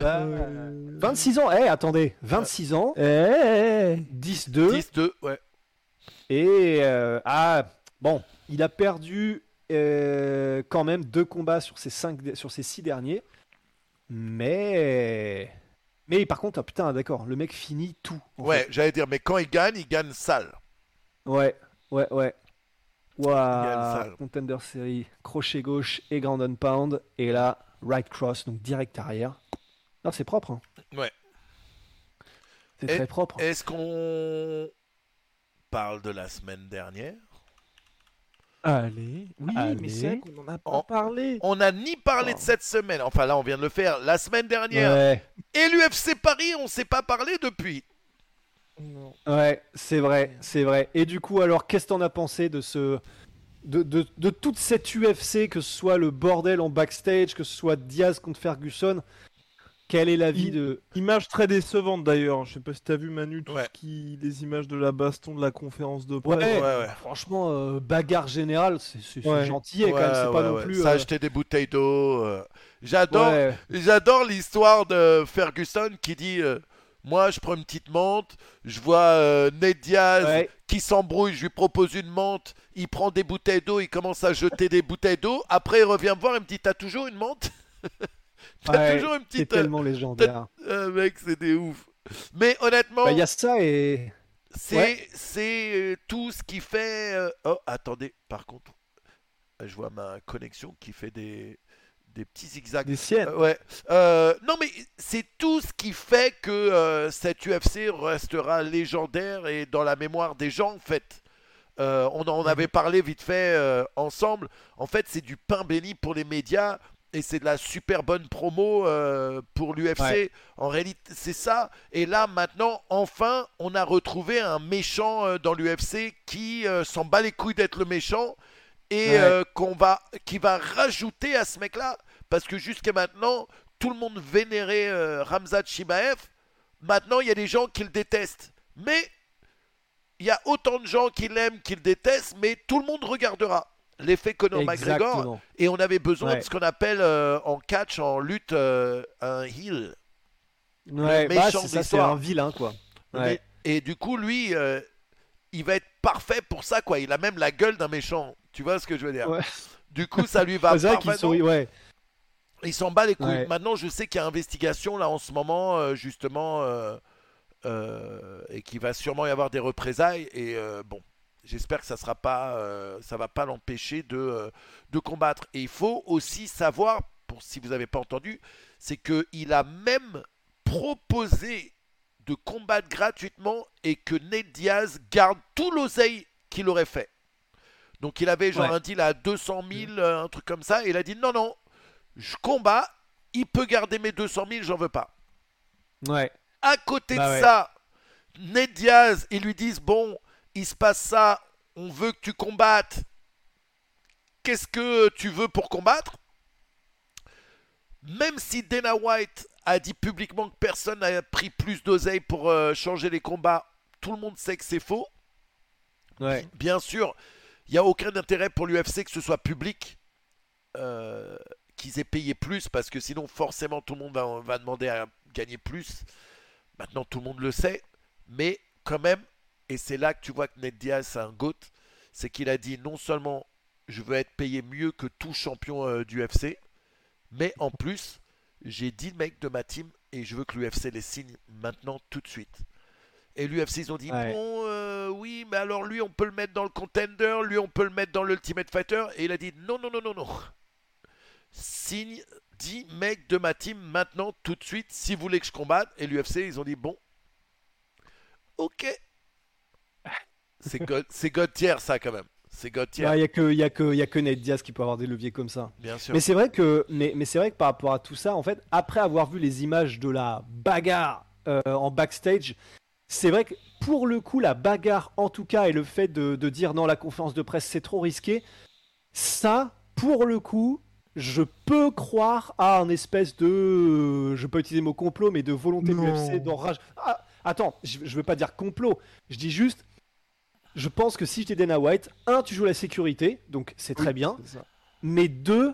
Euh, 26 ans, eh, attendez, 26 ans, Eh, 10-2, 10-2, ouais. et euh, ah, bon, il a perdu euh, quand même deux combats sur ses, cinq, sur ses six derniers, mais. Mais par contre, ah, putain, d'accord, le mec finit tout. Ouais, j'allais dire, mais quand il gagne, il gagne sale. Ouais, ouais, ouais. Ça. Contender Series, crochet gauche et Grand and Pound. Et là, right cross, donc direct arrière. Non, c'est propre. hein. Ouais. C'est très propre. Est-ce qu'on parle de la semaine dernière? Allez, oui, Allez. mais c'est vrai qu'on en a pas En- parlé. On n'a ni parlé de Oh. cette semaine, enfin là on vient de le faire, la semaine dernière. Ouais, Et l'UFC Paris, on s'est pas parlé depuis. Non. ouais, c'est vrai, c'est vrai. Et du coup, alors, qu'est-ce que t'en as pensé de ce. De, de, de toute cette UFC, que ce soit le bordel en backstage, que ce soit Diaz contre Ferguson, quel est l'avis Il- de. Image très décevante d'ailleurs. Je sais pas si t'as vu Manu, tout Ouais. ce qui... les images de la baston de la conférence de presse. Ouais, ouais. franchement, euh, bagarre générale, c'est gentil, quand même, c'est Ouais, pas ouais, non plus. Ça euh, acheter des bouteilles d'eau. euh. J'adore, ouais. j'adore l'histoire de Ferguson qui dit euh, Moi je prends une petite menthe, je vois euh, Ned Diaz Ouais. qui s'embrouille, je lui propose une menthe, il prend des bouteilles d'eau, il commence à jeter des bouteilles d'eau. Après il revient me voir et me dit T'as toujours une menthe? T'as Ouais, toujours une C'est petite. euh, tellement légendaire. euh, mec, c'est des ouf. Mais honnêtement. Bah, Il y a ça et. C'est Ouais. c'est euh, tout ce qui fait. euh, Oh, attendez, par contre, je vois ma connexion qui fait des, des petits zigzags. Des siennes. Euh, ouais. Euh, non, mais c'est tout ce qui fait que euh, cette UFC restera légendaire et dans la mémoire des gens, en fait. Euh, on en avait parlé vite fait euh, ensemble. En fait, c'est du pain béni pour les médias et c'est de la super bonne promo euh, pour l'UFC. Ouais. En réalité, c'est ça. Et là, maintenant, enfin, on a retrouvé un méchant euh, dans l'UFC qui euh, s'en bat les couilles d'être le méchant et Ouais. qu'on va, qui va rajouter à ce mec-là. Parce que jusqu'à maintenant, tout le monde vénérait Ramzat Chimaev. Maintenant, il y a des gens qui le détestent. Mais il y a autant de gens qui l'aiment, qui le détestent, mais tout le monde regardera. L'effet Conor McGregor. Et on avait besoin Ouais. de ce qu'on appelle euh, en catch, en lutte, euh, un heel. Ouais, bah, méchant c'est ça, un vilain, quoi. Mais-. Et du coup, lui, euh, il va être parfait pour ça, quoi. Il a même la gueule d'un méchant. Tu vois ce que je veux dire? Ouais. Du coup, ça lui va parfaitement. Ouais. Il s'en bat les couilles. Maintenant, je sais qu'il y a investigation là en ce moment, justement, et qu'il va sûrement y avoir des représailles. Et bon, j'espère que ça sera pas, euh, ça va pas l'empêcher de, euh, de combattre. Et il faut aussi savoir, pour si vous n'avez pas entendu, c'est que il a même proposé de combattre gratuitement et que Ned Diaz garde tout l'oseille qu'il aurait fait. Donc il avait genre Ouais. un deal à 200 000, euh, un truc comme ça, et il a dit non, non, je combats, il peut garder mes 200 000, j'en veux pas. Ouais. À côté Bah de ouais. ça, Ned Diaz, ils lui disent bon, il se passe ça, on veut que tu combattes. Qu'est-ce que tu veux pour combattre? Même si Dana White a dit publiquement que personne n'a pris plus d'oseille pour euh, changer les combats, tout le monde sait que c'est faux. Ouais. Bien sûr, il n'y a aucun intérêt pour l'UFC que ce soit public, euh, qu'ils aient payé plus, parce que sinon, forcément, tout le monde va, va demander à gagner plus. Maintenant, tout le monde le sait, mais quand même, et c'est là que tu vois que Ned Diaz, c'est un GOAT, c'est qu'il a dit non seulement je veux être payé mieux que tout champion euh, du UFC, mais en plus, j'ai 10 mecs de ma team et je veux que l'UFC les signe maintenant tout de suite. Et l'UFC, ils ont dit Ouais. bon, euh, oui, mais alors lui, on peut le mettre dans le contender, lui, on peut le mettre dans l'Ultimate Fighter. Et il a dit non, non, non, non, non. Signe 10 mecs de ma team maintenant, tout de suite, si vous voulez que je combatte. Et l'UFC, ils ont dit bon, ok. C'est God, tier, ça, quand même. C'est God tier, Il y a que, y a que, y a que Ned Diaz qui peut avoir des leviers comme ça. bien sûr. Mais c'est vrai que, mais, mais c'est vrai que par rapport à tout ça, en fait, après avoir vu les images de la bagarre euh, en backstage, c'est vrai que pour le coup, la bagarre, en tout cas, et le fait de, de dire non, la conférence de presse, c'est trop risqué, ça, pour le coup, je peux croire à un espèce de, euh, je peux utiliser le mot complot, mais de volonté de Non. l'UFC, d'enrage. Ah, attends, je, je veux pas dire complot, je dis juste, je pense que si j'étais Dana White, un, tu joues la sécurité, donc c'est très bien C'est ça. mais deux,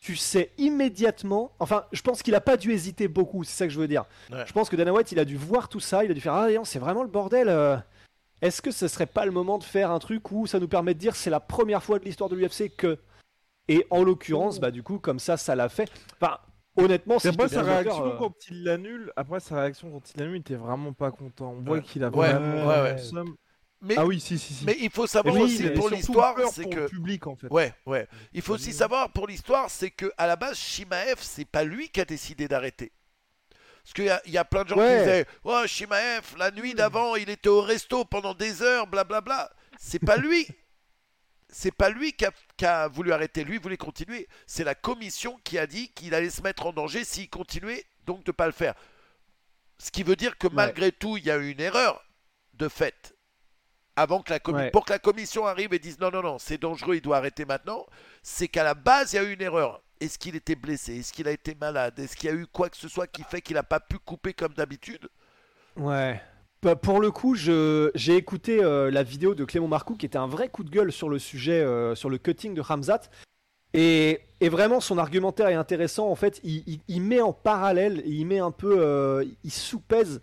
tu sais immédiatement. Enfin, je pense qu'il a pas dû hésiter beaucoup, c'est ça que je veux dire. Ouais. Je pense que Dana White, il a dû voir tout ça, il a dû faire Ah, c'est vraiment le bordel. euh. Est-ce que ce serait pas le moment de faire un truc où ça nous permet de dire c'est la première fois de l'histoire de l'UFC que. Et en l'occurrence, bah du coup, comme ça, ça l'a fait. Enfin, honnêtement, si Et après sa réaction euh, quand il l'annule, après sa réaction quand il l'annule, il était vraiment pas content. On voit qu'il a Ouais, vraiment ouais, ouais. Mais, Ah oui, si, si, si. mais il faut savoir Oui, aussi pour l'histoire, c'est que le public en fait. Ouais, ouais. Il faut aussi savoir pour l'histoire, c'est que à la base, Shimaev, c'est pas lui qui a décidé d'arrêter. Parce qu'il y, a- il y a plein de gens Ouais. qui disaient Oh, Shimaev, la nuit d'avant, il était au resto pendant des heures, blablabla. C'est pas lui. C'est pas lui qui a, qui a voulu arrêter. Lui voulait continuer. C'est la commission qui a dit qu'il allait se mettre en danger s'il continuait, donc de pas le faire. Ce qui veut dire que malgré tout, il y a eu une erreur de fait. Avant que la Ouais. pour que la commission arrive et dise non, non, non, c'est dangereux, il doit arrêter maintenant, c'est qu'à la base, il y a eu une erreur. Est-ce qu'il était blessé? Est-ce qu'il a été malade? Est-ce qu'il y a eu quoi que ce soit qui fait qu'il n'a pas pu couper comme d'habitude? Ouais. Bah, pour le coup, j'ai écouté euh, la vidéo de Clément Marcoux qui était un vrai coup de gueule sur le sujet, euh, sur le cutting de Ramzat. Et, et vraiment, son argumentaire est intéressant. En fait, il, il- il met en parallèle, il met un peu, euh, il sous-pèse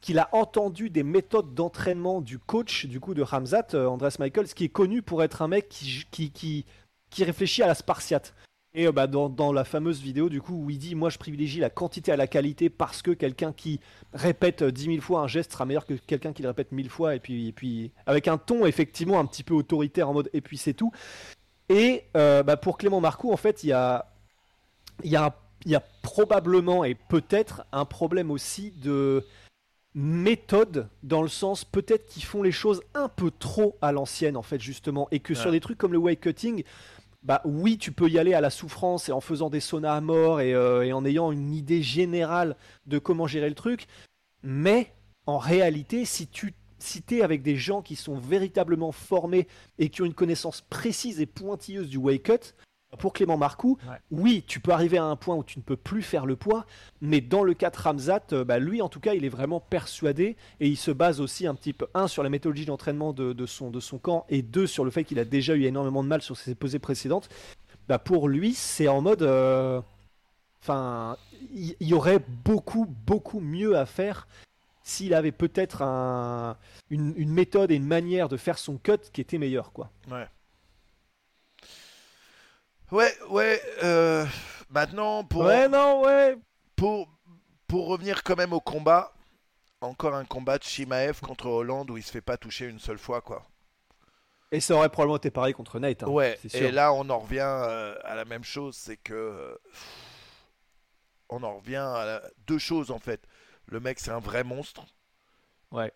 qu'il a entendu des méthodes d'entraînement du coach du coup de Ramzat, euh, Andres Michaels, qui est connu pour être un mec qui, qui, qui, qui réfléchit à la spartiate. Et euh, bah, dans, dans la fameuse vidéo du coup où il dit moi je privilégie la quantité à la qualité parce que quelqu'un qui répète euh, 10 000 fois un geste sera meilleur que quelqu'un qui le répète 1000 fois et puis, et puis avec un ton effectivement un petit peu autoritaire en mode et puis c'est tout. Et euh, bah, pour Clément Marcoux en fait il y a, y, a, il y a probablement et peut-être un problème aussi de méthode dans le sens peut-être qu'ils font les choses un peu trop à l'ancienne en fait justement et que sur des trucs comme le weight cutting bah oui tu peux y aller à la souffrance et en faisant des saunas à mort et, euh, et en ayant une idée générale de comment gérer le truc mais en réalité si tu si es avec des gens qui sont véritablement formés et qui ont une connaissance précise et pointilleuse du weight cut pour Clément Marcoux, Ouais. oui, tu peux arriver à un point où tu ne peux plus faire le poids, mais dans le cas de Ramzat, euh, bah, lui en tout cas, il est vraiment persuadé et il se base aussi un petit peu, un, sur la méthodologie d'entraînement de, de son, de son camp et deux, sur le fait qu'il a déjà eu énormément de mal sur ses posées précédentes. Bah, pour lui, c'est en mode. euh, Enfin, il il y, aurait beaucoup, beaucoup mieux à faire s'il avait peut-être un, une, une méthode et une manière de faire son cut qui était meilleure, quoi. Ouais. Ouais, ouais. euh, maintenant, pour, Ouais, non, ouais. pour, pour revenir quand même au combat, encore un combat de Shimaev contre Hollande où il se fait pas toucher une seule fois, quoi. Et ça aurait probablement été pareil contre Nate. hein, ouais, c'est sûr. et là on en revient euh, à la même chose, c'est que euh, on en revient à la- deux choses en fait. Le mec c'est un vrai monstre. Ouais.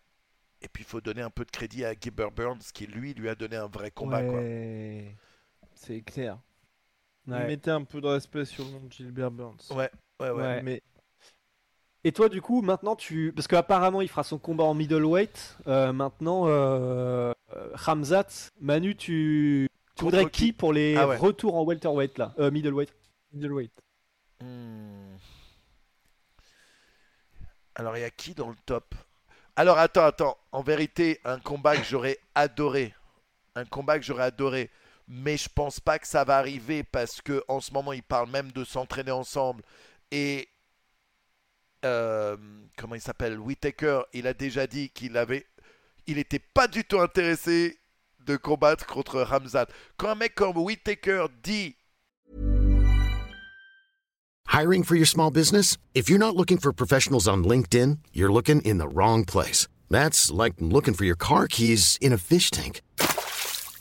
Et puis il faut donner un peu de crédit à Gilbert Burns qui lui lui a donné un vrai combat quoi. Ouais. C'est clair. Ouais. Mettez un peu de respect sur le nom de Gilbert Burns. Ouais, ouais, ouais. Ouais. Mais Et toi, du coup, maintenant, tu. Parce qu'apparemment, il fera son combat en middleweight. Euh, maintenant, euh... euh, Ramzat, Manu, tu. Tu Contre voudrais qui qui pour les Ah ouais. retours en welterweight, là? Euh, Middleweight middleweight. Hmm. Alors il y a qui dans le top? Alors attends, attends. En vérité, un combat que j'aurais adoré. Un combat que j'aurais adoré. Mais je pense pas que ça va arriver parce que en ce moment ils parlent même de s'entraîner ensemble. Et euh, comment il s'appelle? Whitaker, il a déjà dit qu'il avait, il était pas du tout intéressé de combattre contre Ramzat. Quand un mec comme Whitaker dit Hiring for your small business? If you're not looking for professionals on LinkedIn, you're looking in the wrong place. That's like looking for your car keys in a fish tank.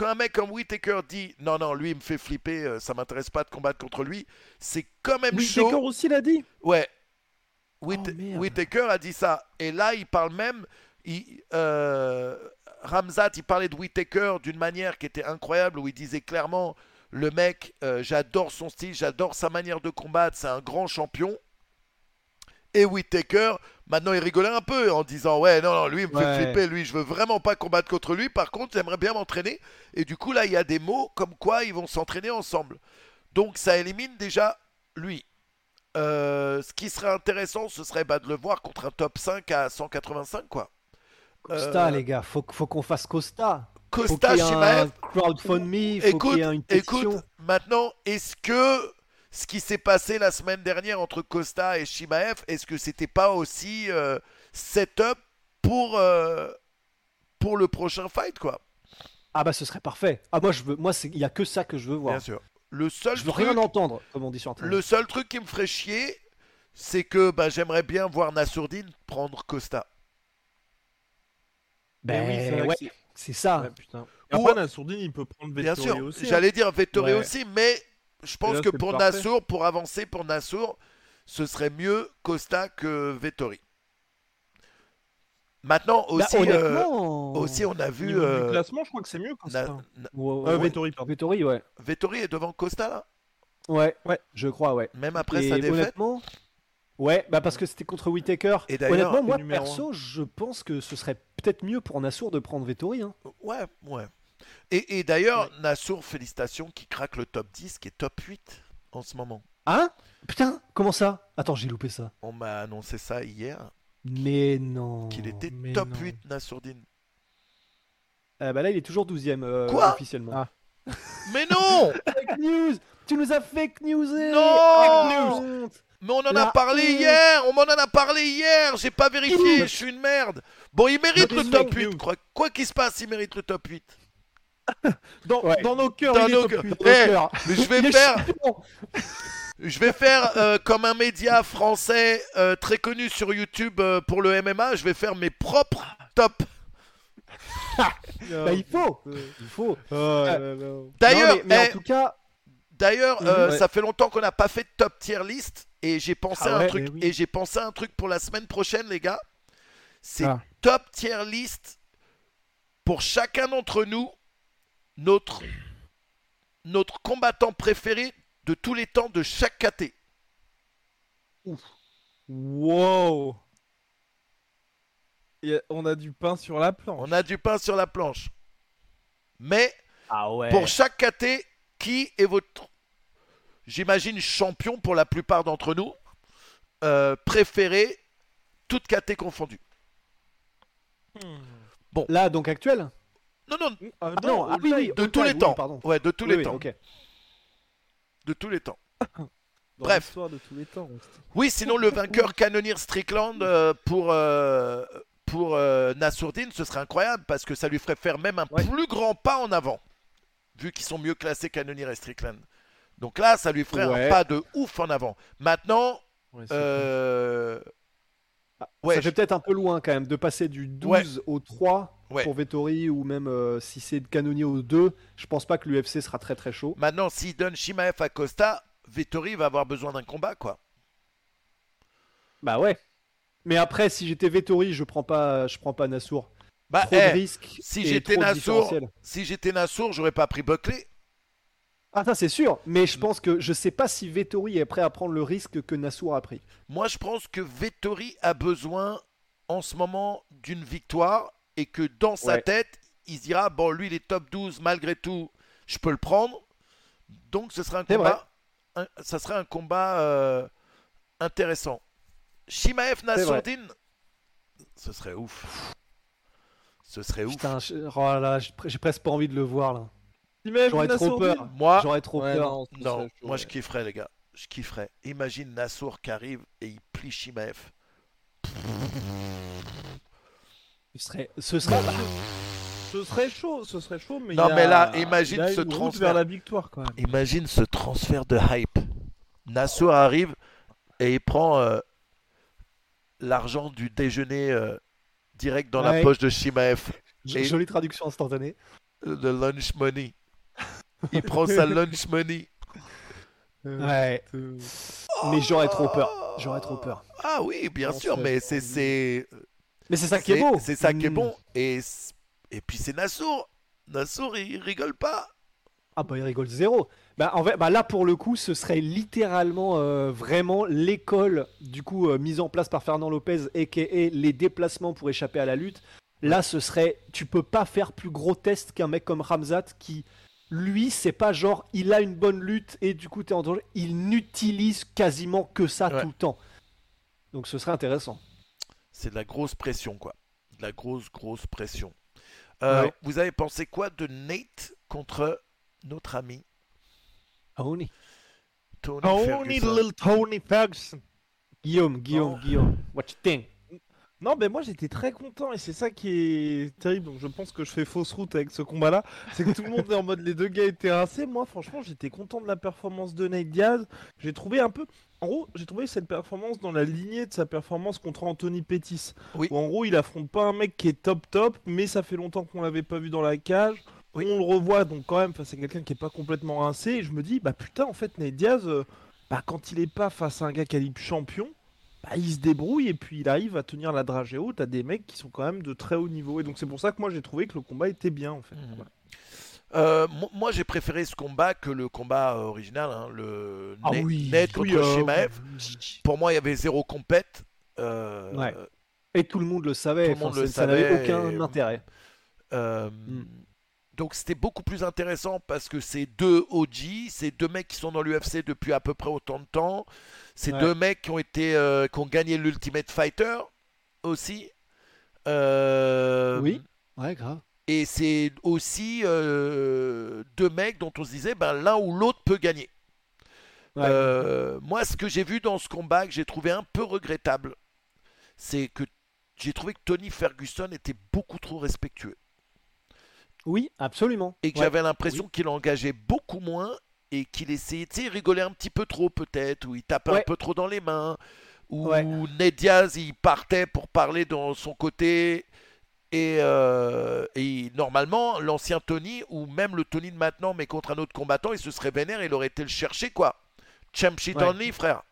Quand un mec comme Whitaker dit non non lui il me fait flipper, euh, ça m'intéresse pas de combattre contre lui, c'est quand même Whittaker chaud. aussi l'a dit. Ouais. Whit- Oh, merde. Whittaker a dit ça. Et là, il parle même. Il, euh, Ramzat, il parlait de Whittaker d'une manière qui était incroyable, où il disait clairement Le mec, euh, j'adore son style, j'adore sa manière de combattre, c'est un grand champion. Et Whittaker, maintenant, il rigolait un peu en disant Ouais, non, non, lui, il me fait flipper, lui, je veux vraiment pas combattre contre lui. Par contre, j'aimerais bien m'entraîner. Et du coup, là, il y a des mots comme quoi ils vont s'entraîner ensemble. Donc, ça élimine déjà lui. Euh, ce qui serait intéressant, ce serait bah, de le voir contre un top 5 à 185, quoi. Costa, Euh, les gars, faut, faut qu'on fasse Costa. Faut Costa qu'il y ait un crowdFundMe, faut Écoute, qu'il y ait une écoute, maintenant, est-ce que ce qui s'est passé la semaine dernière entre Costa et Shimaev, est-ce que c'était pas aussi euh, setup pour, euh, pour le prochain fight, quoi? Ah bah ce serait parfait. Ah moi je veux, moi c'est, il y a que ça que je veux voir. Bien sûr. Le seul, Je veux truc, rien entendre, comme on dit sur Internet. le seul truc qui me ferait chier, c'est que bah, j'aimerais bien voir Nassourdine prendre Costa. Ben Mais oui, ouais, c'est- ça. Ouais, putain. Ou- Nassourdine, il peut prendre Bien Vettori sûr, aussi. hein. j'allais dire Vettori Ouais. aussi, mais je pense là, que pour parfait. Nassour, pour avancer pour Nassour, ce serait mieux Costa que Vettori. Maintenant Bah, aussi, euh, aussi on a vu euh, du classement, je crois que c'est mieux Na-. Na- Ouais, Euh. Vettori, pardon. Vettori, ouais. Vettori est devant Costa là, Ouais, Ouais. je crois, ouais. même après Et sa défaite. honnêtement, ouais, bah parce que c'était contre Whitaker. Et d'ailleurs, honnêtement, moi perso, je pense que ce serait peut-être mieux pour Nassour de prendre Vettori. Hein. Ouais, ouais. Et, et d'ailleurs, Nassour, félicitations, qui craque le top 10, qui est top 8 en ce moment. Hein? Putain, comment ça? Attends, j'ai loupé ça. On m'a annoncé ça hier, Mais non. qu'il était mais top non. 8 Nassourdine. Ah bah là, il est toujours 12ème euh, Quoi? officiellement. Ah. Mais non Fake news Tu nous as fake newsé Non Ah, honte. Mais on en a La parlé honte. hier On m'en en a parlé hier J'ai pas vérifié, je suis une merde Bon, il mérite le top fake 8, news. quoi quoi qu'il se passe, il mérite le top 8. Dans, Ouais. dans nos cœurs, Dans il nos est cœurs. top huit. Cœur. Mais je vais faire, chiant. je vais faire euh, comme un média français euh, très connu sur YouTube euh, pour le MMA, je vais faire mes propres tops. Bah, il faut Il Oh. D'ailleurs, mais, mais eh, en tout cas, D'ailleurs, euh, Ouais. ça fait longtemps qu'on n'a pas fait de top tier list et j'ai pensé Ah à un ouais, truc mais oui. et j'ai pensé à un truc pour la semaine prochaine, les gars. C'est Ah. top tier list pour chacun d'entre nous notre notre combattant préféré de tous les temps de chaque KT. Wow. Y a- on a du pain sur la planche. On a du pain sur la planche. Mais ah ouais. pour chaque KT, qui est votre j'imagine champion pour la plupart d'entre nous euh, préféré toute KT confondue. Là, donc actuel? Non non, Ah, Ah non, ah oui, oui, de tous les temps. pardon. Ouais, de tous Oui, les temps. De tous les temps. dans bref. l'histoire de tous les temps. Oui, sinon le vainqueur Canonier Strickland euh, pour, euh, pour euh, Nassourdine, ce serait incroyable parce que ça lui ferait faire même un Ouais. plus grand pas en avant, vu qu'ils sont mieux classés Canonier et Strickland. Donc là, ça lui ferait Ouais. un pas de ouf en avant. Maintenant, Ouais, Ouais, ça je- fait peut-être un peu loin quand même de passer du 12 au 3 Ouais. pour Vettori ou même euh, si c'est de canonnier au 2. Je pense pas que l'UFC sera très très chaud. maintenant, s'il donne Shimaev à Costa, Vettori va avoir besoin d'un combat, quoi. Bah ouais. Mais après, si j'étais Vettori, je prends pas, je prends pas Nassour. Bah, Trop eh, de risques. si j'étais Nassour, si j'étais Nassour, j'aurais pas pris Buckley. Ah ça c'est sûr. Mais je pense que je sais pas si Vettori est prêt à prendre le risque que Nassour a pris. Moi, je pense que Vettori a besoin en ce moment d'une victoire et que dans sa Ouais. tête, il se dira bon, lui, il est top 12, malgré tout, je peux le prendre. Donc, ce serait un combat, un- ça serait un combat euh, intéressant. Shimaev Nassourdine, ce serait ouf. Ce serait ouf. Putain, je- oh j'ai presque pas envie de le voir là. J'aurais trop peur. Moi, J'aurais trop Ouais, peur. non, moi je kifferais, les gars. Je kifferais. Imagine Nassour qui arrive et il plie Shimaev. Ce serait, ce serait. Bah, Ce serait chaud, ce serait chaud, mais Non, il y a- mais là, imagine ce transfert. vers la victoire quand même. Imagine ce transfert de hype. Nassour arrive et il prend euh, l'argent du déjeuner euh, direct dans la poche de Shimaev, Et- Jolie traduction instantanée. euh, de lunch money. Il prend sa lunch money. Ouais. Euh, Mais j'aurais trop peur. J'aurais trop peur. Ah oui, bien sûr, mais c'est c'est Mais c'est ça qui est c'est- beau. c'est ça qui est Mm. bon. Et et puis c'est Nassour. Nassour, il rigole pas. Ah bah il rigole zéro. Bah en fait, bah là pour le coup, ce serait littéralement euh, vraiment l'école du coup euh, mise en place par Fernand Lopez et les déplacements pour échapper à la lutte. Là, ce serait, tu peux pas faire plus gros test qu'un mec comme Ramzat qui, lui, c'est pas genre il a une bonne lutte et du coup t'es en danger. Il n'utilise quasiment que ça Ouais. tout le temps. Donc ce serait intéressant. C'est de la grosse pression, quoi. De la grosse, grosse pression. Euh, Ouais. Vous avez pensé quoi de Nate contre notre ami. Tony Tony, Ferguson. little Tony Ferguson. Guillaume, Guillaume, Non. Guillaume. What you think? Non, mais moi j'étais très content et c'est ça qui est terrible. Donc je pense que je fais fausse route avec ce combat-là. C'est que tout le monde est en mode les deux gars étaient rincés. Moi, franchement, j'étais content de la performance de Nate Diaz. J'ai trouvé un peu. En gros, j'ai trouvé cette performance dans la lignée de sa performance contre Anthony Pettis. Oui. Où en gros, il affronte pas un mec qui est top top, mais ça fait longtemps qu'on l'avait pas vu dans la cage. Oui. On le revoit donc quand même face à quelqu'un qui est pas complètement rincé. Et je me dis, bah putain, en fait, Nate Diaz, euh, bah, quand il est pas face à un gars calibre champion, bah, il se débrouille et puis il arrive à tenir la dragée haute à des mecs qui sont quand même de très haut niveau. Et donc c'est pour ça que moi j'ai trouvé que le combat était bien en fait. Mhm. Voilà. Euh, mo- moi, j'ai préféré ce combat que le combat euh, original, hein, le Ah net, oui, net contre Oui, euh, Shemaev. Pour moi, il y avait zéro compète. Euh, Ouais. Et tout le monde le savait. Tout le monde enfin, le ça- ça n'avait aucun et- intérêt. Mm. Donc c'était beaucoup plus intéressant parce que c'est deux OG, c'est deux mecs qui sont dans l'UFC depuis à peu près autant de temps. C'est Ouais. deux mecs qui ont été, euh, qui ont gagné l'Ultimate Fighter aussi. Euh, Oui. Ouais, grave. Et c'est aussi euh, deux mecs dont on se disait, ben l'un ou l'autre peut gagner. Ouais. Moi, ce que j'ai vu dans ce combat que j'ai trouvé un peu regrettable, c'est que j'ai trouvé que Tony Ferguson était beaucoup trop respectueux. Oui, absolument. et que Ouais. j'avais l'impression qu'il engageait beaucoup moins et qu'il essayait, tu sais, il rigolait un petit peu trop peut-être, ou il tapait un peu trop dans les mains, ou Ouais. Ned Diaz il partait pour parler dans son côté. Et, euh, et normalement, l'ancien Tony, ou même le Tony de maintenant, mais contre un autre combattant, il se serait vénère, il aurait été le chercher, quoi. Champ shit Ouais. only, frère.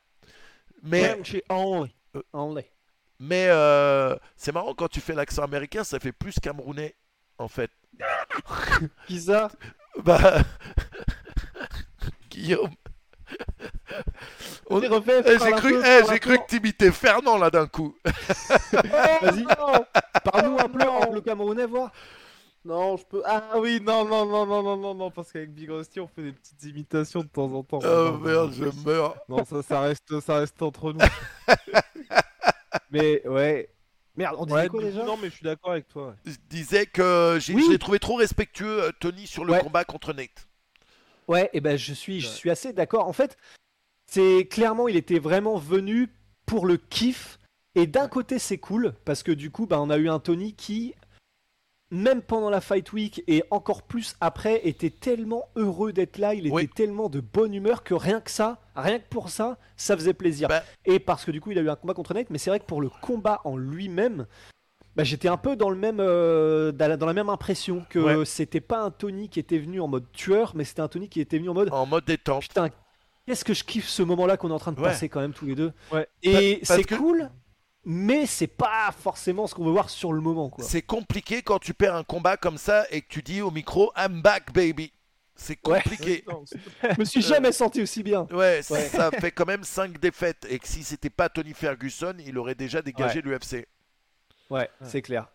Mais, chez Henry. Only. mais euh, c'est marrant, quand tu fais l'accent américain, ça fait plus camerounais, en fait. Qui ça Bah. Guillaume. On-. Eh, parle j'ai cru, eh, j'ai cru que t'imitais Fernand là d'un coup. Vas-y. Parle-nous un peu en le Camerounais, voir. Non, je peux. Ah oui, non, non, non, non, non, non, non, parce qu'avec Big Rusty, on fait des petites imitations de temps en temps. Oh Non, merde, non, je meurs. Non, ça, ça reste, ça reste entre nous. Mais ouais. Merde, on disait Ouais, quoi déjà? Non, mais je suis d'accord avec toi. ouais. Je disais que j'ai- Oui. je l'ai trouvé trop respectueux, euh, Tony, sur le Ouais. combat contre Nate. Ouais, et ben je suis, je suis assez d'accord. En fait, c'est clairement, il était vraiment venu pour le kiff. Et d'un côté, c'est cool parce que du coup, bah, on a eu un Tony qui, même pendant la fight week et encore plus après, était tellement heureux d'être là. Il était tellement de bonne humeur que rien que ça, rien que pour ça, ça faisait plaisir. Bah. Et parce que du coup, il a eu un combat contre Nate, mais c'est vrai que pour le combat en lui-même. Bah, j'étais un peu dans le même euh, dans, la, dans la même impression que Ouais. c'était pas un Tony qui était venu en mode tueur mais c'était un Tony qui était venu en mode En mode détente. Putain, qu'est-ce que je kiffe ce moment-là qu'on est en train de Ouais. passer quand même tous les deux. Ouais. Et c'est que- cool, mais c'est pas forcément ce qu'on veut voir sur le moment. Quoi. C'est compliqué quand tu perds un combat comme ça et que tu dis au micro I'm back, baby. C'est Ouais. compliqué. C'est- Je me suis jamais senti aussi bien. Ouais, Ouais. ça fait quand même 5 défaites. Et que si c'était pas Tony Ferguson, il aurait déjà dégagé l'UFC. Ouais, c'est clair.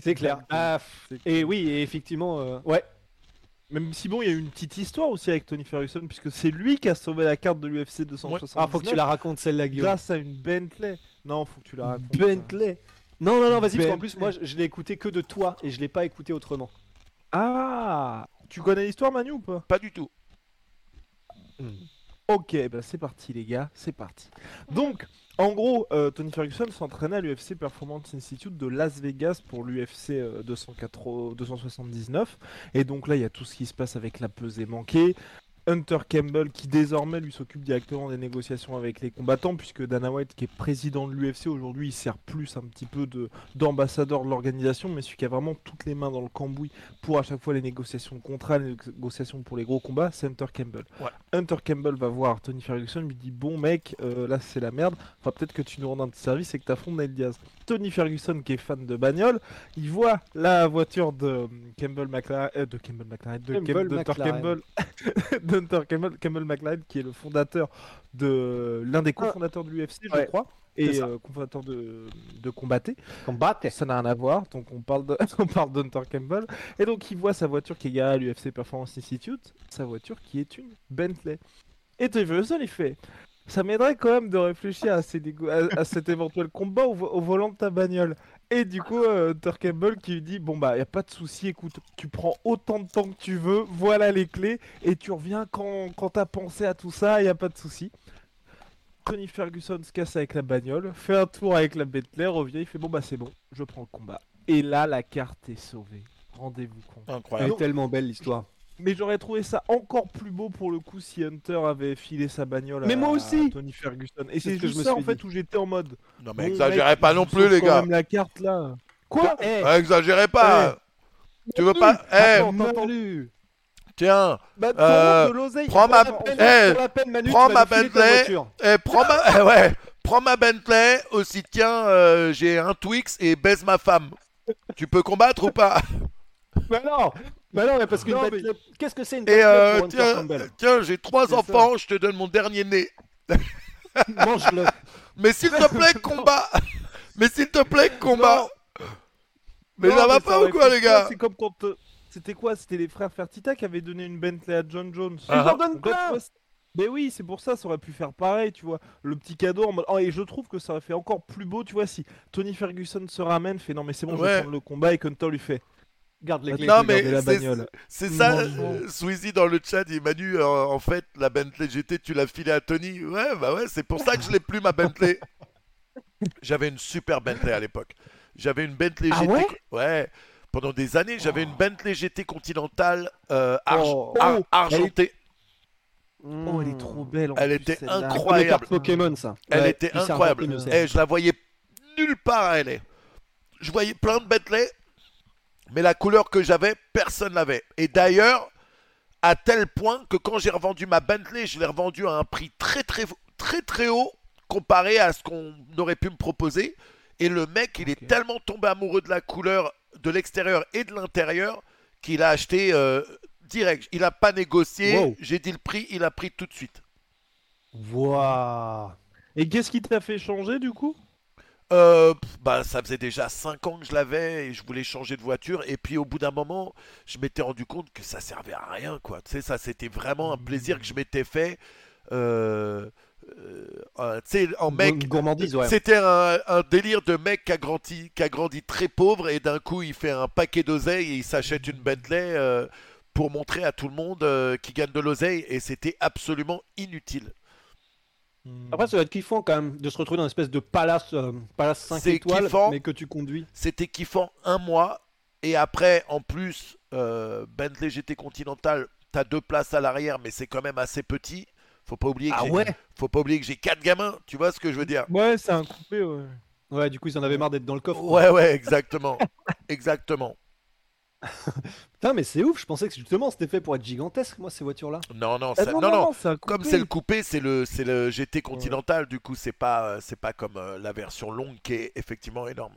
C'est clair. Ah, et oui, et effectivement, euh, ouais. Même si bon, il y a eu une petite histoire aussi avec Tony Ferguson, puisque c'est lui qui a sauvé la carte de l'UFC 279 Ah, faut que tu la racontes celle-là, Guillaume. grâce à une Bentley. Non, faut que tu la racontes. Bentley. Non, non, non, vas-y, parce qu'en plus, moi, je, je l'ai écouté que de toi et je l'ai pas écouté autrement. Ah Tu connais l'histoire, Manu, ou pas? Pas du tout. Ok, bah c'est parti les gars, c'est parti. Donc, en gros, euh, Tony Ferguson s'entraînait à l'UFC Performance Institute de Las Vegas pour l'UFC euh, 204 279. Et donc là, il y a tout ce qui se passe avec la pesée manquée. Hunter Campbell qui désormais lui s'occupe directement des négociations avec les combattants puisque Dana White qui est président de l'UFC aujourd'hui il sert plus un petit peu de d'ambassadeur de l'organisation mais celui qui a vraiment toutes les mains dans le cambouis pour à chaque fois les négociations de contrat, les négociations pour les gros combats, c'est Hunter Campbell. Hunter Campbell va voir Tony Ferguson, lui dit bon mec, euh, là c'est la merde, enfin peut-être que tu nous rends un petit service et que t'affrontes Nate Diaz. Tony Ferguson qui est fan de bagnole, il voit la voiture de Campbell McLaren, euh, de Campbell McLaren, de Campbell. Campbell, d'Hunter Campbell, Campbell McLaren qui est le fondateur de l'un des cofondateurs de l'UFC, je Ouais, crois, et euh, cofondateur de de Combatté. Combatte. Ça n'a rien à voir, donc on parle de, on parle d'Hunter Campbell. Et donc il voit sa voiture qui est garée à l'UFC Performance Institute, sa voiture qui est une Bentley. Et Tony Ferguson il fait, ça m'aiderait quand même de réfléchir à, ces négo- à, à cet éventuel combat au volant de ta bagnole. Et du coup, euh, Hunter Campbell qui lui dit Bon, bah, y a pas de souci, écoute, tu prends autant de temps que tu veux, voilà les clés, et tu reviens quand, quand t'as pensé à tout ça, y a pas de souci. Tony Ferguson se casse avec la bagnole, fait un tour avec la Bentley, revient, il fait Bon, bah, c'est bon, je prends le combat. Et là, la carte est sauvée. Rendez-vous compte. Elle Incroyable. est tellement belle l'histoire. Mais j'aurais trouvé ça encore plus beau pour le coup si Hunter avait filé sa bagnole Mais à, moi aussi à Tony Ferguson. Et C'est c'est ce que juste ça en fait dit. où j'étais en mode. Non mais bon, exagérez mec, pas non plus les gars. même la carte là. Quoi Eh, Ouais, exagérez pas. Tu veux pas Eh, attends, tiens, Bah, Euh, de prends Bah, ma- Eh, prends ma Bentley. eh, prends ma, eh, ouais, prends ma Bentley. Aussi tiens, euh, j'ai un Twix et baise ma femme. Tu peux combattre ou pas? Bah non Bah non, mais parce qu'une mais- Bentley- Qu'est-ce que c'est une Et Bentley euh, pour tiens, Campbell tiens, j'ai trois ça. enfants. Je te donne mon dernier né. Mange-le Mais s'il te plaît, combat. Mais s'il te plaît, combat. Mais Non, ça va pas ou quoi, les gars C'est comme quand. euh, C'était quoi? C'était les frères Fertitta qui avaient donné une Bentley à John Jones. Ils en donnent Donc là, tu vois, c'est- Mais oui, c'est pour ça, ça aurait pu faire pareil, tu vois. Le petit cadeau en mode. Oh, et je trouve que ça aurait fait encore plus beau, tu vois, si Tony Ferguson se ramène, fait non, mais c'est bon, je vais prendre le combat et Hunter lui fait. Garde les clés. Non, mais la c'est- bagnole. C'est ça, euh, Sweezy dans le chat, il m'a dit euh, en fait la Bentley GT tu l'as filée à Tony. Ouais, bah ouais, c'est pour ça que je l'ai plus ma Bentley. J'avais une super Bentley à l'époque. J'avais une Bentley Ah GT. ouais ouais, pendant des années, j'avais une Bentley GT Continental euh, arg- Oh. ar- Oh, argentée. Oh, elle est trop belle. en Elle plus, était incroyable. Comme les cartes Pokémon, ça. Elle Ouais, était incroyable. Et je la voyais nulle part à LA. Je voyais plein de Bentley, mais la couleur que j'avais, personne l'avait. Et d'ailleurs, à tel point que quand j'ai revendu ma Bentley, je l'ai revendue à un prix très très très très haut comparé à ce qu'on aurait pu me proposer. Et le mec, il est tellement tombé amoureux de la couleur de l'extérieur et de l'intérieur qu'il a acheté euh, direct. Il a pas négocié. Wow. J'ai dit le prix, il a pris tout de suite. Waouh Et qu'est-ce qui t'a fait changer du coup? Euh, bah, ça faisait déjà 5 ans que je l'avais et je voulais changer de voiture. Et puis au bout d'un moment, je m'étais rendu compte que ça servait à rien, quoi. Tu sais, ça c'était vraiment un plaisir que je m'étais fait. Euh, euh, tu sais, en mec. Une gourmandise, ouais. C'était un, un délire de mec qui a grandi, qui a grandi très pauvre et d'un coup il fait un paquet d'oseille et il s'achète une Bentley euh, pour montrer à tout le monde qu'il gagne de l'oseille et c'était absolument inutile. Après, ça va être kiffant quand même de se retrouver dans une espèce de palace, euh, palace 5 C'est étoiles, kiffant. mais que tu conduis. C'était kiffant un mois. Et après, en plus, euh, Bentley GT Continental, t'as deux places à l'arrière, mais c'est quand même assez petit. Faut pas oublier que Ah j'ai- ouais faut pas oublier que j'ai quatre gamins. Tu vois ce que je veux dire Ouais, c'est un coupé, ouais. Ouais, du coup, ils en avaient marre d'être dans le coffre. Ouais, ouais, exactement, exactement. Putain, mais c'est ouf, je pensais que justement c'était fait pour être gigantesque, moi, ces voitures-là. Non, non, ça- non, non. c'est un Comme c'est le coupé, c'est le, c'est le GT Continental. Du coup, c'est pas, euh, c'est pas comme euh, la version longue qui est effectivement énorme.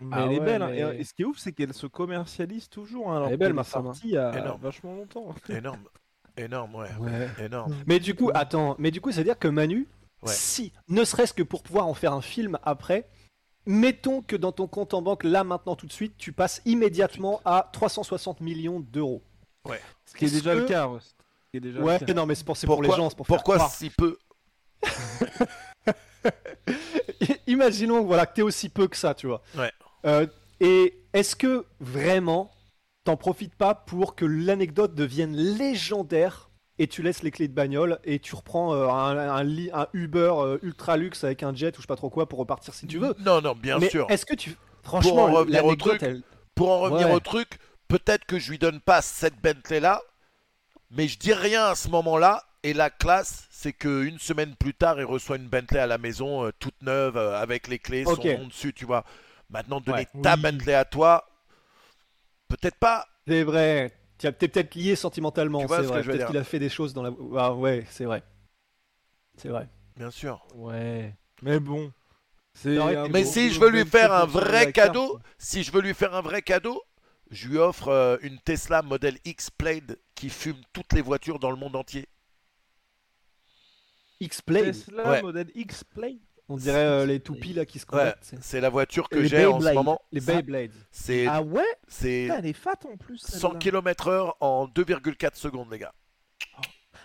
Mais Ah elle est ouais, belle. hein. mais- Et, euh, et ce qui est ouf, c'est qu'elle se commercialise toujours. hein, alors Elle est belle, ma femme, sortie il y a Énorme. vachement longtemps. Énorme, énorme, ouais, Ouais. énorme. Mais du coup, attends, mais du coup, c'est-à-dire que Manu, Ouais. si, ne serait-ce que pour pouvoir en faire un film après, mettons que dans ton compte en banque, là, maintenant, tout de suite, tu passes immédiatement à 360 millions d'euros. Ce qui est Est-ce déjà le que- cas. ouais. Ce qui est déjà le Ouais, cas. non, mais c'est pour, c'est pour les gens, c'est pour faire pourquoi si peu? Imaginons voilà, que t'es aussi peu que ça, tu vois. Ouais. Euh, et est-ce que vraiment t'en profites pas pour que l'anecdote devienne légendaire et tu laisses les clés de bagnole et tu reprends euh, un, un li- un Uber euh, ultra luxe avec un jet ou je sais pas trop quoi pour repartir si tu veux Non, non, bien Mais sûr. est-ce que tu franchement en revenir au truc, elle- Pour en revenir Ouais. au truc, peut-être que je lui donne pas cette Bentley là, mais je dis rien à ce moment-là. Et la classe, c'est que une semaine plus tard, il reçoit une Bentley à la maison, euh, toute neuve, euh, avec les clés, Ok. son nom dessus, tu vois. Maintenant, donner Ouais. ta Oui. Bentley à toi, peut-être pas. c'est vrai. T'es peut-être lié sentimentalement, c'est ce vrai. Peut-être qu'il a fait des choses dans la. Ah ouais, c'est vrai. C'est vrai. Bien sûr. Ouais. Mais bon. C'est Non, un Mais si je veux lui faire un vrai cadeau, si je veux lui faire un vrai cadeau, je lui offre euh, une Tesla Model X Plaid qui fume toutes les voitures dans le monde entier. X-Play, Tesla Ouais. modèle X-Play. On dirait euh, les toupies là qui se Ouais, c'est- la voiture que j'ai en ce moment. Les Beyblades. C'est Ah ouais? c'est Elle est fat en plus. 100 celle-là. km/h en 2,4 secondes, les gars.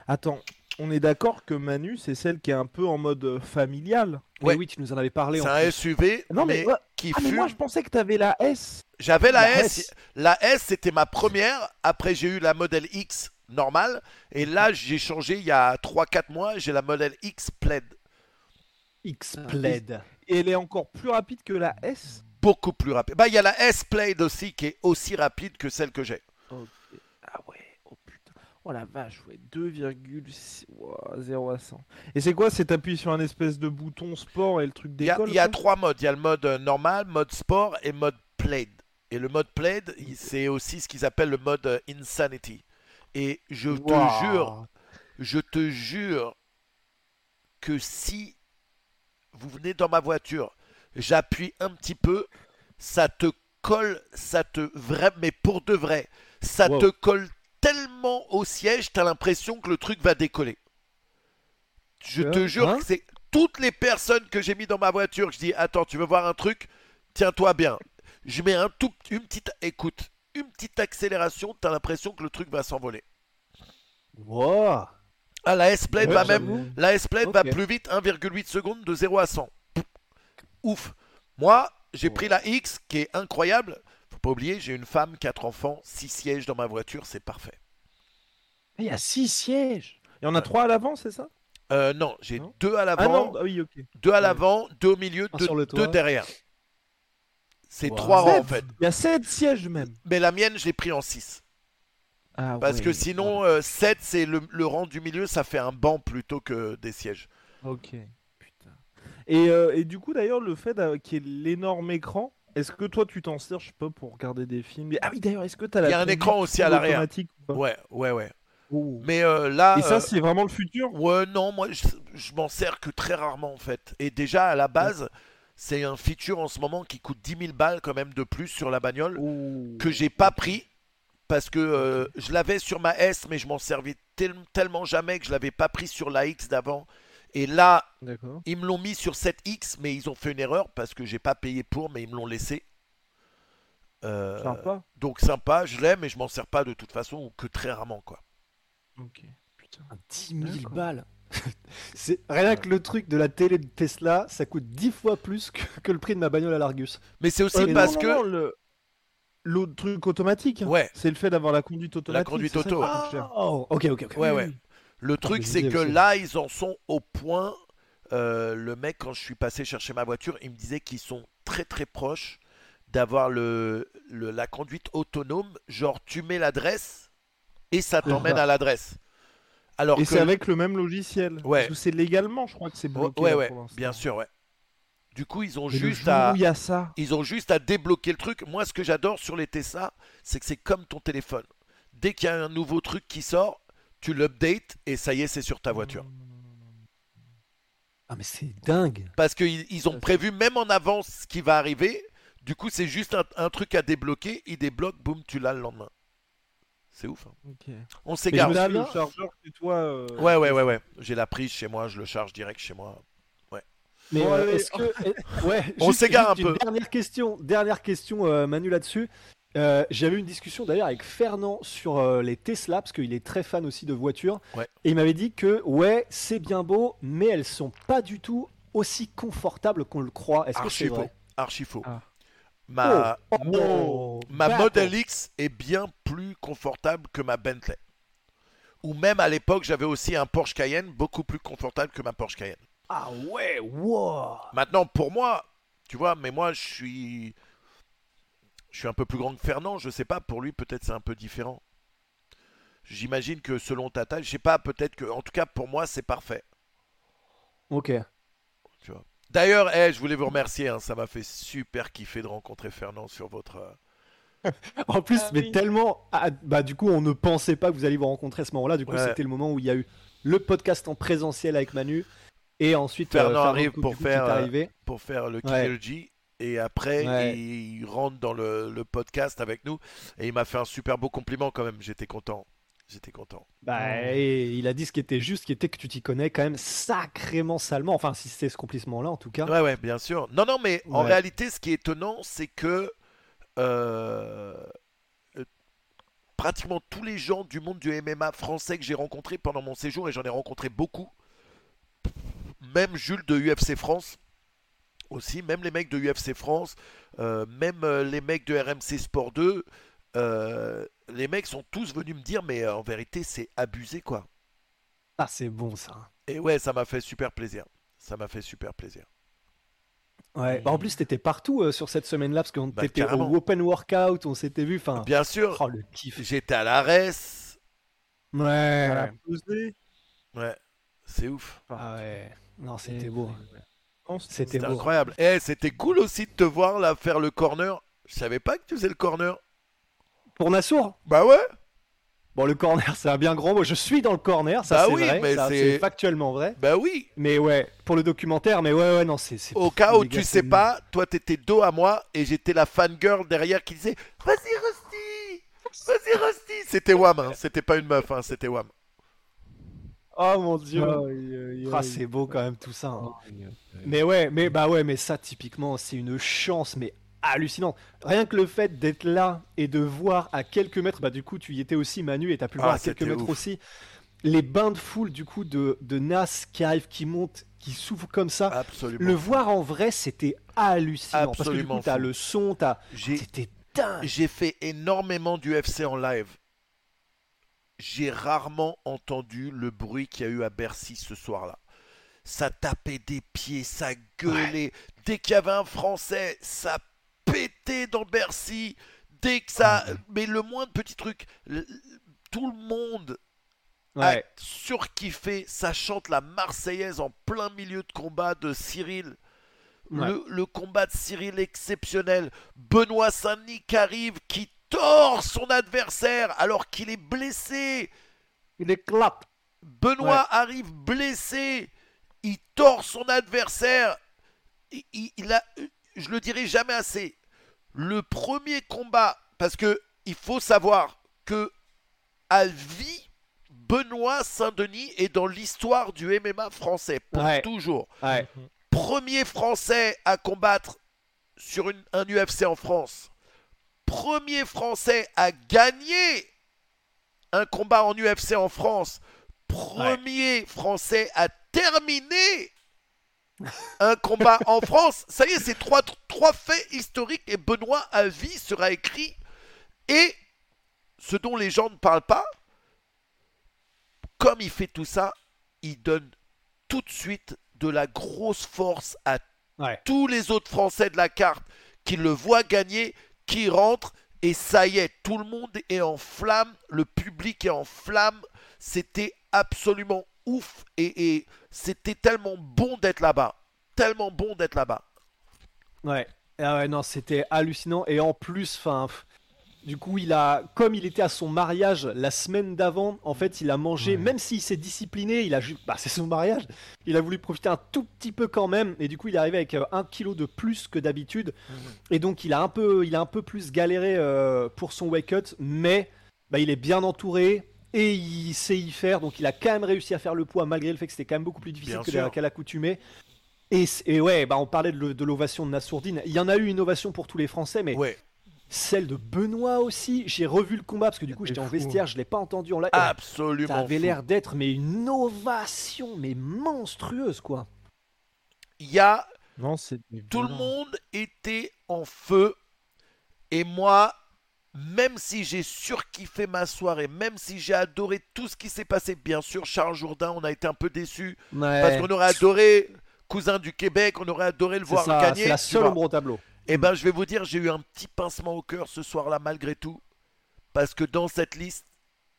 Attends, on est d'accord que Manu, c'est celle qui est un peu en mode euh, familial? Ouais. Oui, tu nous en avais parlé. C'est un plus. SUV, Non mais, qui Ah, mais moi, je pensais que t'avais la S. J'avais la, La S. S. La S, c'était ma première. Après, j'ai eu la modèle X normale. Et là, j'ai changé il y a 3-4 mois. J'ai la modèle X Plaid. X-Plaid. Et elle est encore plus rapide que la S. Beaucoup plus rapide. Bah, il y a la S Plaid aussi qui est aussi rapide que celle que j'ai. Ah ouais, oh putain. Oh la vache, ouais, 2,0 à 100. Et c'est quoi C'est appuyé sur un espèce de bouton sport et le truc Il y a, d'école il y a trois modes. Il y a le mode euh, normal, mode sport et mode Plaid. Et le mode Plaid, c'est aussi ce qu'ils appellent le mode euh, Insanity. Et je te jure, je te jure que si vous venez dans ma voiture, j'appuie un petit peu, ça te colle, ça te vrai, mais pour de vrai, ça Wow. te colle tellement au siège, t'as l'impression que le truc va décoller. Je te Hein jure Hein que c'est toutes les personnes que j'ai mis dans ma voiture. Je dis attends, tu veux voir un truc? Tiens-toi bien. Je mets un tout, une petite, écoute, une petite accélération, t'as l'impression que le truc va s'envoler. Wow. Ah, la Ouais, va même, la S-Blade va plus vite, 1,8 secondes de 0 à 100. Ouf. Moi, j'ai pris la X qui est incroyable. Faut pas oublier, j'ai une femme, 4 enfants, 6 sièges dans ma voiture, c'est parfait. Il y a 6 sièges. Il y en a 3 à l'avant, c'est ça? Euh, non, j'ai deux à Ah l'avant, non, ah oui, ok. deux à l'avant, deux au milieu, deux, derrière. C'est Wow. trois rangs en Sept. fait. Il y a 7 sièges même. Mais la mienne, je l'ai pris en 6. Ah Parce que sinon, 7, c'est le, le rang du milieu, ça fait un banc plutôt que des sièges. Ok, putain. Et, euh, et du coup, d'ailleurs, le fait qu'il y ait l'énorme écran, est-ce que toi tu t'en sers, je sais pas, pour regarder des films? Ah oui, d'ailleurs, est-ce que t'as la. Il y a un écran aussi à l'arrière. Ouais, ouais, ouais. Oh. Mais euh, là. Et ça, euh, c'est vraiment le futur? Ouais, non, moi je, je m'en sers que très rarement en fait. Et déjà à la base, c'est un feature en ce moment qui coûte 10 000 balles quand même de plus sur la bagnole Oh. que j'ai pas pris parce que euh, je l'avais sur ma S mais je m'en servais tel- tellement jamais que je l'avais pas pris sur la X d'avant. Et là, ils me l'ont mis sur cette X mais ils ont fait une erreur parce que j'ai pas payé pour mais ils me l'ont laissé. Euh, Sympa. donc sympa, je l'ai mais je m'en sers pas de toute façon ou que très rarement quoi. Ok. Putain. 10 000 D'accord. balles. c'est rien que le truc de la télé de Tesla, ça coûte 10 fois plus que, que le prix de ma bagnole à l'Argus. Mais c'est aussi Euh, non, parce non, que non, le... L'autre truc automatique, ouais, c'est le fait d'avoir la conduite automatique. conduite ça qui auto, cher. Oh, ok, ok, ok. Ouais, ouais. oui. Le truc, mais c'est que aussi. là, ils en sont au point. euh, le mec, quand je suis passé chercher ma voiture, il me disait qu'ils sont très très proches d'avoir le, le- la conduite autonome. Genre, tu mets l'adresse et ça t'emmène à l'adresse. Alors Et que. c'est avec le même logiciel. Ouais. Parce que c'est légalement, je crois que c'est bloqué. ouais, là, ouais, pour bien sûr, ouais. Du coup, ils ont juste à. où il y a ça. Ils ont juste à débloquer le truc. Moi, ce que j'adore sur les Tesla, c'est que c'est comme ton téléphone. Dès qu'il y a un nouveau truc qui sort, tu l'updates et ça y est, c'est sur ta voiture. Ah, mais c'est dingue. Parce qu'ils ils ont prévu même en avance ce qui va arriver. Du coup, c'est juste un, un truc à débloquer. Ils débloquent, boum, tu l'as le lendemain. C'est ouf. hein. On Mais je s'égare. le chargeur chez toi. euh, Ouais, ouais, ouais, ouais. J'ai la prise chez moi, je le charge direct chez moi. Mais Bon, euh, allez. est-ce que. Ouais, On s'égare un une peu. Dernière question, dernière question euh, Manu là-dessus. Euh, J'avais eu une discussion d'ailleurs avec Fernand sur euh, les Tesla, parce qu'il est très fan aussi de voitures. Ouais. Et il m'avait dit que, ouais, c'est bien beau, mais elles sont pas du tout aussi confortables qu'on le croit. Est-ce que Archi c'est faux. vrai Archi faux. Ah. Ma, Oh, ma battle. Model X est bien plus confortable que ma Bentley. Ou même à l'époque, j'avais aussi un Porsche Cayenne beaucoup plus confortable que ma Porsche Cayenne. Ah ouais, wow. Maintenant, pour moi, tu vois, mais moi, je suis. Je suis un peu plus grand que Fernand, je sais pas, pour lui, peut-être c'est un peu différent. J'imagine que selon ta taille, je sais pas, peut-être que. En tout cas, pour moi, c'est parfait. Ok. Tu vois. D'ailleurs, eh, je voulais vous remercier, hein, ça m'a fait super kiffer de rencontrer Fernand sur votre. euh, En plus, Ah mais oui. tellement. ah, bah, du coup, on ne pensait pas que vous alliez vous rencontrer à ce moment-là. Du coup, Ouais. c'était le moment où il y a eu le podcast en présentiel avec Manu. Et ensuite, euh, Fernand arrive pour faire, euh, arrivé. pour faire le Ouais. KLG. Et après, Ouais. il rentre dans le, le podcast avec nous. Et il m'a fait un super beau compliment quand même. J'étais content. J'étais content. Bah, et il a dit ce qui était juste, qui était que tu t'y connais quand même sacrément salement. Enfin, si c'est ce compliment-là, en tout cas. Ouais, ouais, bien sûr. Non, non, mais en réalité, ce qui est étonnant, c'est que euh, euh, pratiquement tous les gens du monde du MMA français que j'ai rencontrés pendant mon séjour, et j'en ai rencontré beaucoup, même Jules de UFC France, aussi, même les mecs de UFC France, euh, même euh, les mecs de RMC Sport 2, euh, les mecs sont tous venus me dire, mais en vérité, c'est abusé quoi. Ah, c'est bon ça. Et ouais, ça m'a fait super plaisir. Ça m'a fait super plaisir. Ouais. Bah, en plus, t'étais partout euh, sur cette semaine-là parce qu'on Bah, était carrément. au Open Workout, on s'était vu. Enfin, Bien sûr, oh le kiff. j'étais à l'ARES. Ouais. Ouais, c'est ouf. Ah ouais. Non, c'était beau. C'était- incroyable. Eh, c'était cool aussi de te voir là faire le corner. Je savais pas que tu faisais le corner. Pour Nassour Bah ouais. Bon, le corner, c'est un bien grand mot. Je suis dans le corner, ça Bah c'est oui, vrai. c'est- factuellement vrai. Bah oui. Mais ouais, pour le documentaire, mais ouais, ouais, non, c'est. c'est- Au cas où tu sais pas, toi t'étais dos à moi et j'étais la fangirl derrière qui disait Vas-y Rusty Vas-y Rusty C'était Wam, hein. c'était pas une meuf, hein. c'était Wam. Oh mon dieu. Ah, c'est beau quand même tout ça. hein. Mais ouais, mais bah ouais, mais ça typiquement, c'est une chance, mais hallucinante. Rien que le fait d'être là et de voir à quelques mètres, bah du coup tu y étais aussi Manu et t'as pu le Ah, voir à quelques mètres ouf. aussi. Les bains de foule du coup de, de Nas qui arrive, qui monte, qui s'ouvre comme ça. Absolument. Le voir en vrai, c'était hallucinant. Parce que du Absolument coup, t'as le son, t'as. J'ai C'était dingue. j'ai fait énormément d'UFC en live. J'ai rarement entendu le bruit qu'il y a eu à Bercy ce soir-là. Ça tapait des pieds, ça gueulait. Dès qu'il y avait un Français, ça pétait dans Bercy. Dès que ça... Mais le moindre petit truc, tout le monde Ouais. a surkiffé. Ça chante la Marseillaise en plein milieu de combat de Cyril. Le, le combat de Cyril exceptionnel. Benoît Saint-Denis qui arrive, qui tord son adversaire alors qu'il est blessé. Il éclate. Benoît arrive blessé. Il tord son adversaire. Il, il- il a, je le dirai jamais assez. Le premier combat, parce que il faut savoir que à vie, Benoît Saint-Denis est dans l'histoire du MMA français pour Ouais. toujours. Ouais. Premier Français à combattre sur une- un UFC en France. Premier Français à gagner un combat en UFC en France. Premier Français à terminer un combat en France. Ça y est, c'est trois, trois faits historiques et Benoît à vie sera écrit. Et ce dont les gens ne parlent pas, comme il fait tout ça, il donne tout de suite de la grosse force à Ouais. tous les autres Français de la carte qui le voient gagner, qui rentrent, et ça y est, tout le monde est en flamme, le public est en flamme, c'était absolument ouf, et, c'était tellement bon d'être là-bas, tellement bon d'être là-bas. Ouais. Ah ouais, non, c'était hallucinant. Et en plus, enfin, du coup, il a, comme il était à son mariage la semaine d'avant, en fait, il a mangé, Ouais. même s'il s'est discipliné, il a, bah, c'est son mariage, il a voulu profiter un tout petit peu quand même. Et du coup, il est arrivé avec euh, un kilo de plus que d'habitude. Et donc, il a un peu, il a un peu plus galéré euh, pour son wake up, mais bah, il est bien entouré. Et il sait y faire, donc il a quand même réussi à faire le poids malgré le fait que c'était quand même beaucoup plus difficile qu'à l'accoutumée. Et, et ouais, bah on parlait de, le- de l'ovation de Nassourdine. Il y en a eu une ovation pour tous les Français, mais Ouais, celle de Benoît aussi. J'ai revu le combat parce que du coup j'étais en vestiaire, je l'ai pas entendu en live. absolument. Ça avait l'air d'être mais une ovation, mais monstrueuse quoi. Il y a Non, c'est Tout le monde était en feu. Et moi, même si j'ai surkiffé ma soirée, même si j'ai adoré tout ce qui s'est passé, bien sûr, Charles Jourdain, on a été un peu déçus. Parce qu'on aurait adoré Cousin du Québec, on aurait adoré le voir ça, gagner. c'est la seule ombre au tableau. Eh ben, je vais vous dire, j'ai eu un petit pincement au cœur ce soir-là, malgré tout. Parce que dans cette liste,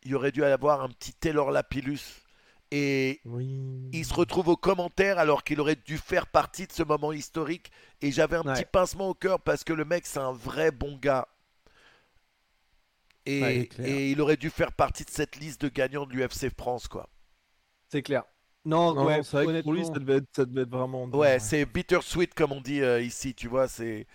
il y aurait dû y avoir un petit Taylor Lapillus. Et Oui. il se retrouve aux commentaires alors qu'il aurait dû faire partie de ce moment historique. Et j'avais un Ouais. petit pincement au cœur parce que le mec, c'est un vrai bon gars. Et, Ouais, clair. et il aurait dû faire partie de cette liste de gagnants de l'UFC France, quoi. C'est clair. Non, Non, ouais, non, c'est vrai que pour lui, ça devait être, ça devait être vraiment. dur, Ouais, c'est bittersweet comme on dit euh, ici, tu vois. C'est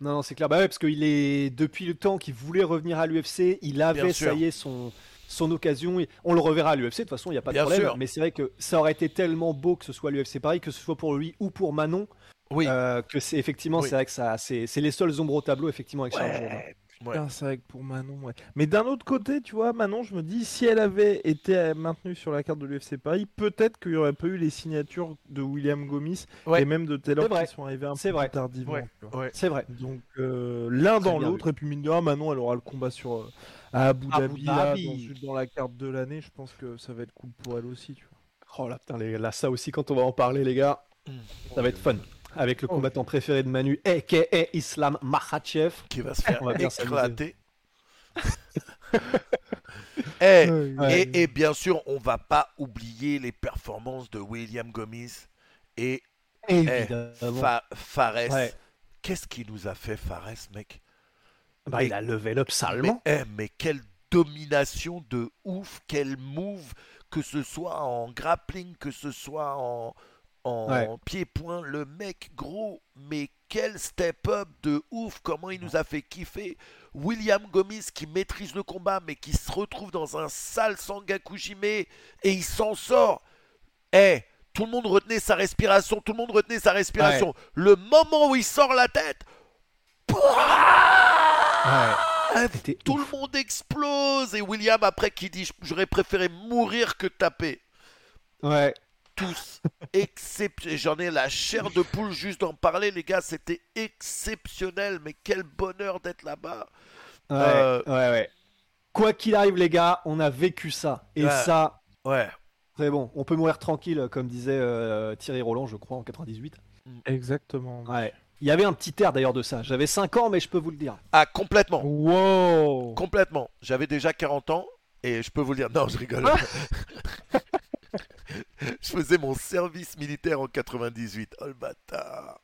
Non, non, c'est clair. Bah ouais, parce qu'il est depuis le temps qu'il voulait revenir à l'UFC, il avait Bien ça sûr. y est son son occasion. Et On le reverra à l'UFC de toute façon, il y a pas de Bien problème. sûr. Mais c'est vrai que ça aurait été tellement beau que ce soit l'UFC pareil, que ce soit pour lui ou pour Manon, oui. euh, que c'est effectivement Oui. c'est vrai que ça c'est c'est les seules ombres au tableau effectivement avec Charles Jourdain. Ouais, Ouais. C'est vrai que pour Manon, ouais. Mais d'un autre côté, tu vois, Manon, je me dis, si elle avait été euh, maintenue sur la carte de l'UFC Paris, peut-être qu'il n'y aurait pas eu les signatures de William Gomis Ouais. et même de Taylor qui sont arrivées un peu vrai. plus tardivement. Ouais. C'est vrai. Donc euh, l'un dans l'autre, et puis mine de rien, Manon, elle aura le combat sur euh, à Abu Abu Dhabi, là, dans, dans la carte de l'année. Je pense que ça va être cool pour elle aussi, tu vois. Oh là, putain, les- là, ça aussi, quand on va en parler, les gars, Mm. ça va être fun. Avec le Oh. combattant préféré de Manu, a.k.a. Islam Makhachev. Qui va se faire va éclater. Eh, Ouais. et, et bien sûr, on va pas oublier les performances de William Gomis et eh, Évidemment. Fa- Fares. Ouais. Qu'est-ce qu'il nous a fait, Fares, mec? Bah, il a level up mais, salement. eh, mais quelle domination de ouf, quel move, que ce soit en grappling, que ce soit en, en Ouais. pied-point, le mec gros, mais quel step-up de ouf, comment il nous a fait kiffer. William Gomis qui maîtrise le combat, mais qui se retrouve dans un sale Sangakujime et il s'en sort. Eh, tout le monde retenait sa respiration, tout le monde retenait sa respiration. Le moment où il sort la tête, Ouais. Tout ouf. le monde explose. Et William, après, qui dit J'aurais préféré mourir que taper. Ouais. Tous. Excep- J'en ai la chair de poule juste d'en parler, les gars. C'était exceptionnel. Mais quel bonheur d'être là-bas. Ouais, Euh, ouais, ouais. Quoi qu'il arrive, les gars, on a vécu ça. Et Ouais. ça, Ouais. c'est bon. On peut mourir tranquille, comme disait euh, Thierry Roland, je crois, en 98. Exactement. Ouais. Il y avait un petit air d'ailleurs de ça. J'avais 5 ans, mais je peux vous le dire. Ah, complètement. Wow Complètement. J'avais déjà 40 ans. Et je peux vous le dire. Non, je rigole. je faisais mon service militaire en 98. Oh le bâtard.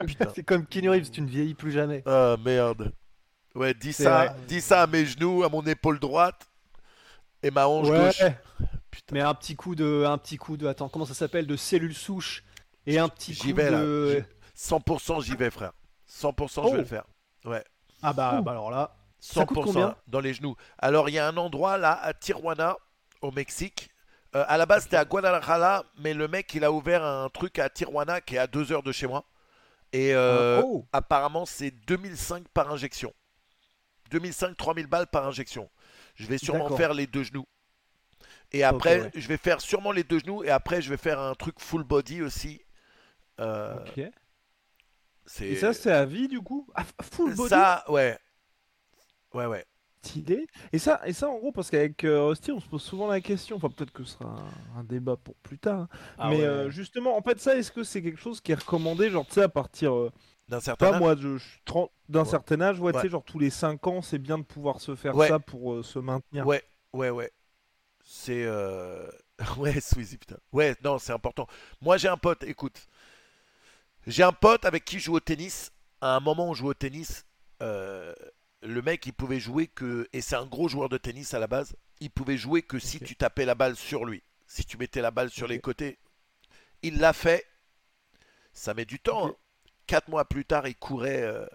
C'est comme Keanu Reeves, tu ne vieillis plus jamais. Ah merde. Ouais, dis ça, vrai. dis ça à mes genoux, à mon épaule droite et ma hanche gauche. Putain. Mais un petit coup de, un petit coup de, attends, comment ça s'appelle, de cellules souches et un petit J'y coup vais, là. de. 100% j'y vais, frère. 100% je Oh. vais le faire. Ouais. Ah bah, bah alors là. Ça coûte 100% combien? dans les genoux. Alors, il y a un endroit là, à Tijuana, au Mexique. Euh, à la base, c'était à Guadalajara, mais le mec, il a ouvert un truc à Tijuana qui est à 2 heures de chez moi. Et euh, Oh. apparemment, c'est 2005 par injection. 2005-3000 balles par injection. Je vais sûrement faire les deux genoux. Et après, ouais. je vais faire sûrement les deux genoux. Et après, je vais faire un truc full body aussi. Euh, Ok. Et ça, c'est à vie du coup? Ah, Full body? ça, ouais. Ouais, ouais. Stylé. Et ça, et ça en gros, parce qu'avec euh, Rusty, on se pose souvent la question, enfin peut-être que ce sera un, un débat pour plus tard, hein. Ah mais ouais. euh, justement, en fait, ça, est-ce que c'est quelque chose qui est recommandé, genre, tu sais, à partir, euh, D'un certain pas âge. moi, je, je suis 30 d'un Ouais. certain âge, ouais, tu sais, genre tous les 5 ans, c'est bien de pouvoir se faire Ouais. ça pour euh, se maintenir. Ouais, ouais, ouais. C'est. euh, Ouais, Sweezy, putain. Ouais, non, c'est important. Moi, j'ai un pote, écoute. J'ai un pote avec qui je joue au tennis. À un moment où on joue au tennis, euh, le mec, il pouvait jouer que. Et c'est un gros joueur de tennis à la base. Il pouvait jouer que si tu tapais la balle sur lui. Si tu mettais la balle sur les côtés. Il l'a fait. Ça met du temps. Hein. Quatre mois plus tard, il courait euh,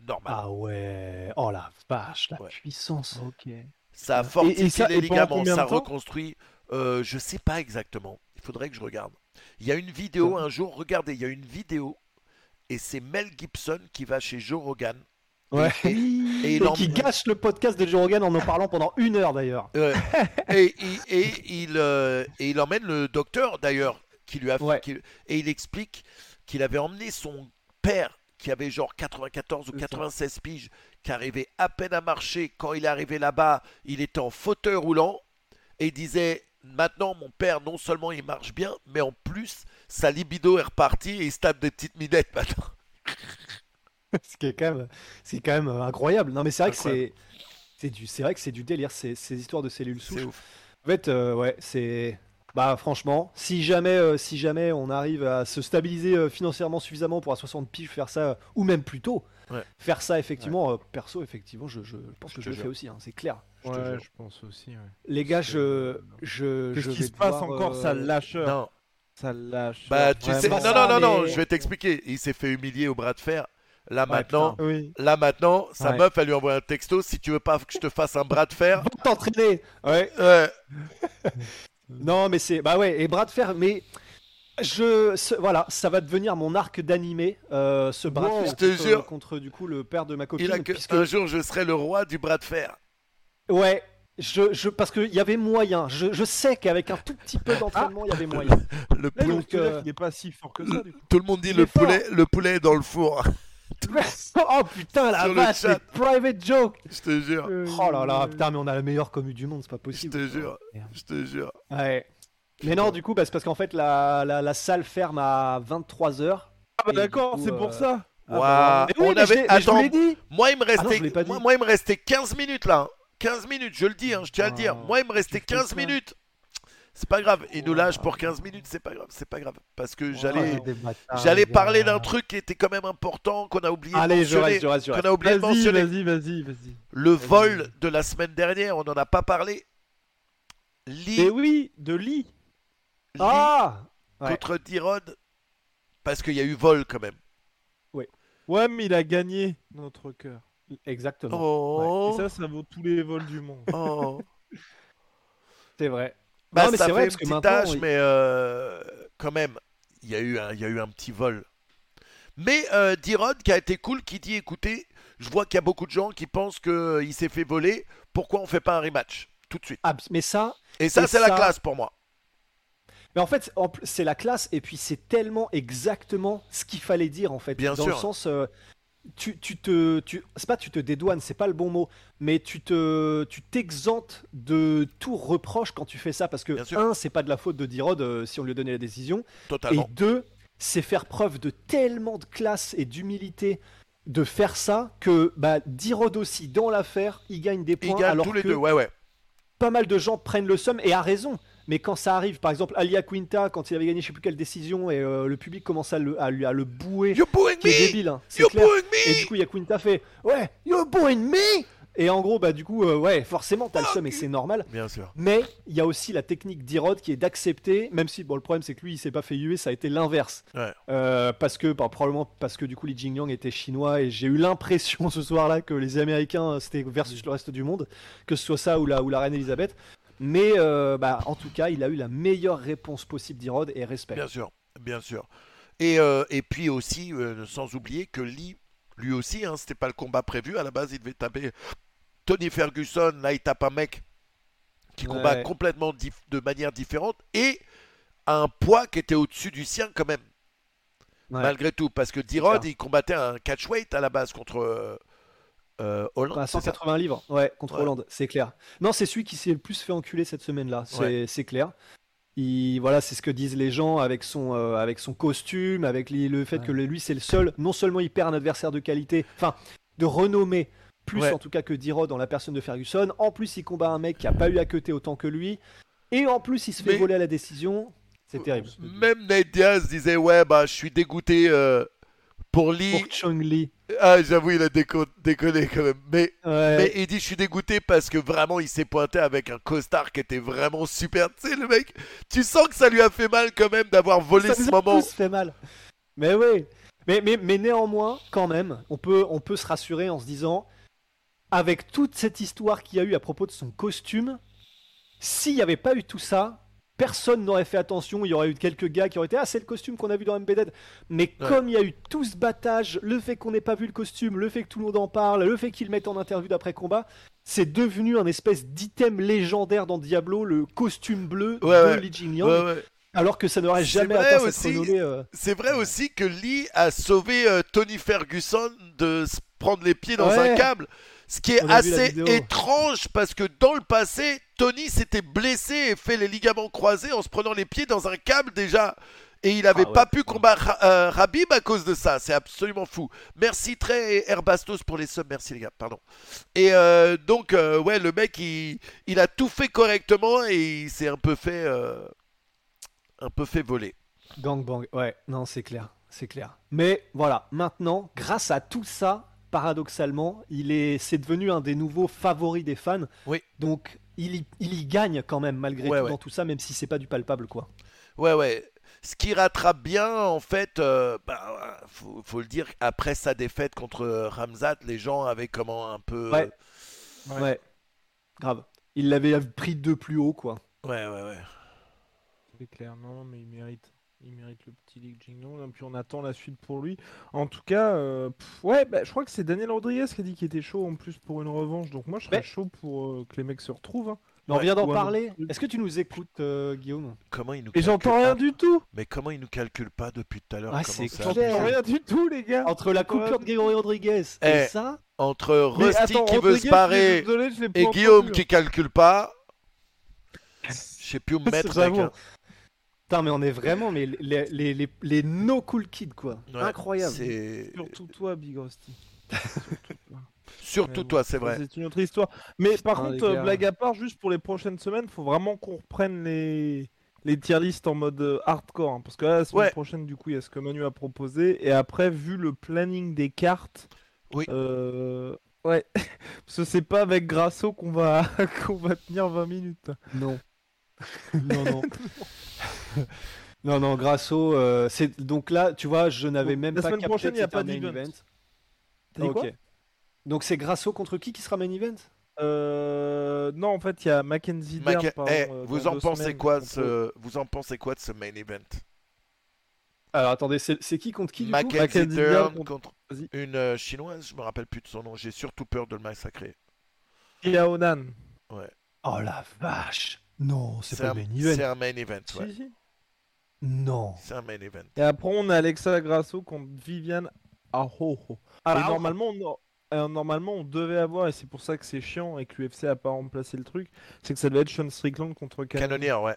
normal. Ah ouais. Oh la vache, la Ouais. puissance. Ok. Ça a Et- et fortifié ça- les et ligaments, ça reconstruit. Euh, je sais pas exactement. Il faudrait que je regarde. Il y a une vidéo un jour, regardez, il y a une vidéo et c'est Mel Gibson qui va chez Joe Rogan. Ouais. Et, et il en- qui gâche le podcast de Joe Rogan en en parlant pendant une heure d'ailleurs. Ouais. et, et- et il, euh, et il emmène le docteur d'ailleurs qui lui a Ouais. qui- et il explique qu'il avait emmené son père qui avait genre 94 ou C'est ça. 96 piges qui arrivait à peine à marcher quand il est arrivé là-bas il était en fauteuil roulant et il disait maintenant mon père non seulement il marche bien mais en plus sa libido est repartie et il se tape des petites minettes maintenant Ce qui est quand même, c'est quand même euh, incroyable. Non mais c'est vrai que c'est, c'est du, c'est vrai que c'est du délire ces, ces histoires de cellules souches. En fait, euh, ouais, c'est. Bah, franchement, si jamais, euh, si jamais on arrive à se stabiliser euh, financièrement suffisamment pour à 60 piges faire ça, euh, ou même plus tôt, Ouais. faire ça, effectivement, euh, perso, effectivement, je, je pense Je que je le fais aussi, hein, c'est clair. Je Ouais, je pense aussi. Ouais. Les gars, je. je Qu'est-ce je qui se passe devoir, encore euh, Ça lâcheur? non Ça lâche. bah tu sais non non non non mais- je vais t'expliquer il s'est fait humilier au bras de fer là Ouais, maintenant Oui. Là maintenant, sa Ouais. meuf, elle lui envoie un texto. Si tu veux pas que je te fasse un bras de fer, Va t'entraîner Ouais. ouais, Non, mais c'est. Bah ouais, et bras de fer, mais. Je, ce- voilà, ça va devenir mon arc d'animé, euh, ce bras de fer Je te contre, jure. contre, du coup le père de ma copine. Il a que puisque- un jour je serai le roi du bras de fer. Ouais, je, je, parce qu'il y avait moyen. Je, je sais qu'avec un tout petit peu d'entraînement, il y avait moyen. Le poulet- donc, euh, il est pas si fort que ça, du coup. tout le monde dit le fort. poulet, le poulet est dans le four. oh putain, la Sur le vache, chat. private joke. Je te jure, Oh là là, putain, mais on a la meilleure commu du monde, c'est pas je possible. te jure, je te jure. Ouais. Mais non, du coup, bah, c'est parce qu'en fait, la, la, la salle ferme à 23h. Ah bah Et d'accord, du coup, c'est pour euh, ça. Ah, bah, Waouh, mais oui, on mais je avait l'ai- mais je vous attends, l'ai dit. moi il me Ah non, restait je l'ai pas moi, dit. moi, il me restait 15 minutes là. hein. 15 minutes, je le dis hein, je tiens à le dire. Oh, Moi il me restait tu fais 15 ça. minutes. C'est pas grave, il nous lâche pour 15 minutes, c'est pas grave, c'est pas grave parce que j'allais j'allais parler d'un truc qui était quand même important qu'on a oublié de Allez, je mentionner. reste, je reste, je qu'on reste. a oublié de Vas-y, mentionner. vas-y, vas-y, vas-y. Le vol de la semaine dernière, on n'en a pas parlé. Lee, Et oui, de lit. Lee Ah ouais. contre Dirod. Parce qu'il y a eu vol quand même. Ouais, mais il a gagné notre cœur. Exactement. Oh, Et ça, ça vaut tous les vols du monde. oh. C'est vrai. Bah, Non, mais ça fait vrai, une parce petite tâche, il- mais euh, quand même, il y, a eu un, il y a eu un petit vol. Mais euh, Dirod qui a été cool, qui dit écoutez, je vois qu'il y a beaucoup de gens qui pensent qu'il s'est fait voler, pourquoi on fait pas un rematch? Tout de suite Ah, mais ça, Et ça, c'est la classe pour moi. mais en fait, c'est la classe et puis c'est tellement exactement ce qu'il fallait dire en fait. Bien dans sûr. le sens, euh, tu, tu te, tu, c'est pas tu te dédouanes, c'est pas le bon mot, mais tu te, tu t'exemptes de tout reproche quand tu fais ça parce que un, c'est pas de la faute de Dirod euh, si on lui donnait la décision, Totalement. et deux, c'est faire preuve de tellement de classe et d'humilité de faire ça que bah, Dirod aussi dans l'affaire, il gagne des points gagnent alors tous les que deux, ouais, ouais. pas mal de gens prennent le somme et à raison. Mais quand ça arrive, par exemple, Alia Quinta, quand il avait gagné je sais plus quelle décision et euh, le public commence à le, à lui à le bouer, You're booing qui est me? débile, hein, c'est You're clair. booing Et me du coup, il y a Quinta fait Ouais, you're booing me? Et en gros, bah du coup, euh, ouais, forcément, t'as le seum et c'est normal. Bien sûr. Mais il y a aussi la technique d'Irod qui est d'accepter, même si bon, le problème c'est que lui il s'est pas fait huer, ça a été l'inverse. Ouais. Euh, parce que, bah, probablement parce que du coup Li Jingyang était chinois et j'ai eu l'impression ce soir-là que les Américains c'était versus le reste du monde, que ce soit ça ou la, ou la reine Elisabeth. Mais euh, bah, en tout cas, il a eu la meilleure réponse possible d'Irod et respect. Bien sûr, bien sûr. Et, euh, et puis aussi, euh, sans oublier que Lee, lui aussi, hein, c'était pas le combat prévu. À la base, il devait taper Tony Ferguson. Là, il tape un mec qui Ouais. combat complètement de manière différente et à un poids qui était au-dessus du sien quand même, Ouais. malgré tout. Parce que D-Rod, ça. il combattait un catchweight à la base contre euh, euh, Hollande. Bah, 180 livres, ouais, contre Ouais. Hollande, c'est clair. Non, c'est celui qui s'est le plus fait enculer cette semaine-là, c'est clair. Il, voilà, c'est ce que disent les gens avec son, euh, avec son costume, avec le fait Ouais. que lui, c'est le seul. Non seulement il perd un adversaire de qualité, enfin, de renommée, plus en tout cas que Diro dans la personne de Ferguson. En plus, il combat un mec qui a pas eu à queuter autant que lui. Et en plus, il se fait Mais- voler à la décision. C'est terrible. Même Nate Diaz disait Ouais, bah, je suis dégoûté euh, pour Lee. Pour Chung Lee. Ah, j'avoue, il a déco- déconné quand même. Mais Ouais. Mais il dit je suis dégoûté parce que vraiment il s'est pointé avec un costard qui était vraiment super. Tu sais le mec, tu sens que ça lui a fait mal quand même d'avoir volé ça ce moment. tous fait mal. Mais oui. Mais, mais, mais néanmoins, quand même, on peut, on peut se rassurer en se disant, avec toute cette histoire qu'il y a eu à propos de son costume, s'il n'y avait pas eu tout ça, personne n'aurait fait attention. Il y aurait eu quelques gars qui auraient été Ah, c'est le costume qu'on a vu dans MBD. Mais Ouais. comme il y a eu tout ce battage, le fait qu'on n'ait pas vu le costume, le fait que tout le monde en parle, le fait qu'ils le mettent en interview d'après combat, c'est devenu un espèce d'item légendaire dans Diablo, le costume bleu Ouais, de. Li. Ouais, ouais. Alors que ça n'aurait jamais atteint aussi. cette renommée. euh, C'est vrai aussi que Lee a sauvé euh, Tony Ferguson de se prendre les pieds dans un câble. Ce qui est assez étrange parce que dans le passé, Tony s'était blessé et fait les ligaments croisés en se prenant les pieds dans un câble déjà. Et il n'avait Ah ouais, pas pu combattre euh, Rabib à cause de ça. C'est absolument fou. Merci Trey et Herbastos pour les subs. Merci les gars, pardon. Et euh, donc, euh, ouais, le mec, il, il a tout fait correctement et il s'est un peu fait, euh, un peu fait voler. Gangbang, ouais, non, c'est clair, c'est clair. Mais voilà, maintenant, grâce à tout ça, paradoxalement, il est, c'est devenu un des nouveaux favoris des fans. Oui. Donc, il y, il y gagne quand même malgré Ouais, tout ouais. dans tout ça, même si c'est pas du palpable, quoi. Ouais, ouais. Ce qui rattrape bien, en fait, euh, bah, faut, faut le dire, après sa défaite contre euh, Ramzat, les gens avaient comment un peu. Ouais. Ouais. Ouais, grave. Il l'avait pris de plus haut, quoi. Ouais, ouais, ouais. C'est clair, non, mais il mérite. Il mérite le petit League Jingle. Et puis on attend la suite pour lui. En tout cas, euh, pff, ouais, bah, je crois que c'est Daniel Rodriguez qui a dit qu'il était chaud en plus pour une revanche. Donc moi, je serais Mais- chaud pour euh, que les mecs se retrouvent. hein. Mais on vient d'en parler. Est-ce que tu nous écoutes, euh, Guillaume? Comment il nous Et j'entends rien pas du tout. Mais comment il nous calcule pas depuis tout à l'heure? Ah, c'est. J'entends rien du tout, les gars. Entre la coupure de Grégory Rodriguez Eh, et ça, Entre Rusty attends, qui veut se désolé, pas et Guillaume hein. qui calcule pas, je sais plus où me mettre. Mec, hein. Putain, mais on est vraiment mais les, les, les, les no cool kids quoi. Ouais, Incroyable. C'est Surtout toi, Big Rusty. Surtout toi. surtout c'est vrai. C'est une autre histoire. Mais par contre, gars. blague à part, juste pour les prochaines semaines, faut vraiment qu'on reprenne les les tier lists en mode euh, hardcore. hein, parce que là, la semaine Ouais. prochaine, du coup, il y a ce que Manu a proposé. Et après, vu le planning des cartes, Oui. euh, ouais, parce que c'est pas avec Grasso qu'on va qu'on va tenir 20 minutes. Non. non, non. non, non, Grasso, euh, c'est donc là, tu vois, je n'avais même la pas semaine capté prochaine, que il y a c'était pas un main event. Dit quoi? Donc c'est Grasso contre qui qui sera main event? Euh, non, en fait, il y a Mackenzie Dern, pardon, Eh, euh, vous en pensez semaines quoi de ce vous en pensez quoi de ce main event? Alors attendez, c'est qui contre qui du coup? Mackenzie Dern Dern contre une euh, chinoise, je me rappelle plus de son nom. J'ai surtout peur de le massacrer. Kia Onan. Oh la vache Non, c'est pas un, main event. c'est un main event. ouais. Si, si. Non. C'est un main event. Et après, on a Alexa Grasso contre Viviane. Ah, et là, normalement, on, euh, normalement, on devait avoir, et c'est pour ça que c'est chiant et que l'UFC a pas remplacé le truc, c'est que ça devait être Sean Strickland contre Cannon. Cannoneer, ouais.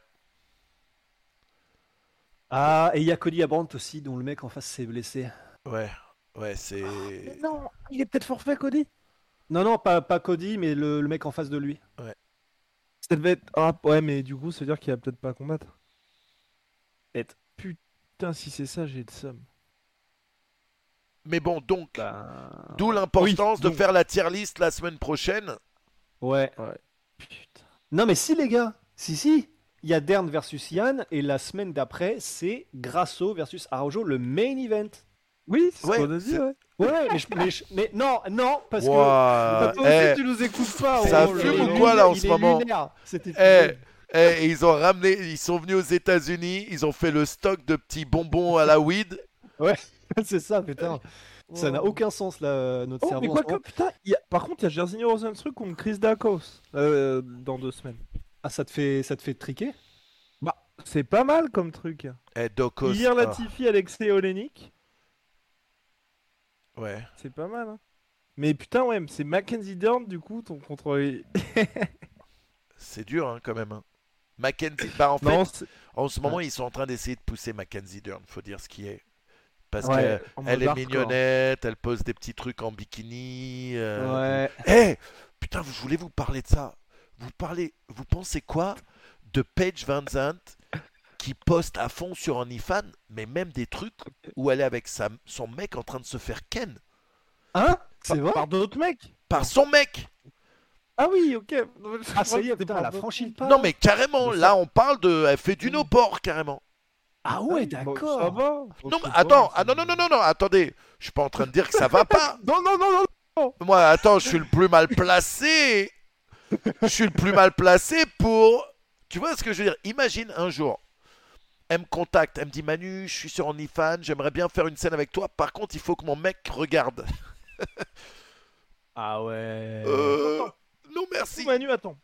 Ah, et il y a Cody Brandt aussi, dont le mec en face s'est blessé. Ouais. Ouais, c'est. Mais non, il est peut-être forfait, Cody. Non, non, pas, pas Cody, mais le, le mec en face de lui. Ça devait être. Ah, ouais, mais du coup, ça veut dire qu'il va peut-être pas combattre. Putain, si c'est ça, j'ai le seum. Mais bon, donc, Bah... d'où l'importance oui, de donc- faire la tier list la semaine prochaine. Ouais. Putain. Non, mais si, les gars. Si, si. Il y a Dern versus Yann, et la semaine d'après, c'est Grasso versus Araujo, le main event. Oui, c'est Ouais, ce qu'on a dit, ouais. Ouais, mais, je- mais, je- mais non, non, parce que. Ouah, Toi aussi, eh, tu nous écoutes pas. ça oh là fume ou quoi, là, en ce moment. C'était fini. eh, et ils ont ramené, ils sont venus aux États-Unis, ils ont fait le stock de petits bonbons à la weed. c'est ça, putain. Ça n'a aucun sens, là, notre Oh, cerveau. mais quoi que, moment. putain, il y a- par contre, il y a Jairzinho Rosenstruck contre Chris Dacos euh, dans deux semaines. Ah, ça te fait, ça te fait triquer? Bah, c'est pas mal comme truc. Eh, Docos. Hier, ah, Latifi, Alexei Olenik, ouais. c'est pas mal. Hein. Mais putain, ouais, c'est Mackenzie Dern du coup, ton contre. C'est dur, hein, quand même. hein. Mackenzie. Bah, en fait, Non, en ce moment, ils sont en train d'essayer de pousser Mackenzie Dern, faut dire ce qui est. Parce Ouais, qu'elle est mignonnette, elle pose des petits trucs en bikini. euh, Ouais. Eh Putain, je voulais vous parler de ça. Vous parlez, vous pensez quoi de Paige Van Zandt qui poste à fond sur OnlyFans, mais même des trucs où elle est avec sa, son mec en train de se faire ken? Hein? C'est par, vrai? par d'autres mecs par son mec. Ah oui, ok. Ah, ça y est, putain, elle a franchi le pas. Non mais carrément, ça- là on parle de, elle fait du no-port carrément. Ah ouais, Bon, ça d'accord. va. Non mais attends, ah non non non non non, attendez, je suis pas en train de dire que ça va pas. Non, non, non, non. Moi, attends, je suis le plus mal placé. Je suis le plus mal placé pour. Tu vois ce que je veux dire? Imagine un jour, elle me contacte, elle me dit Manu, je suis sur OnlyFans, j'aimerais bien faire une scène avec toi. Par contre, il faut que mon mec regarde. Ah ouais. Euh. Non, merci. Manu, attends.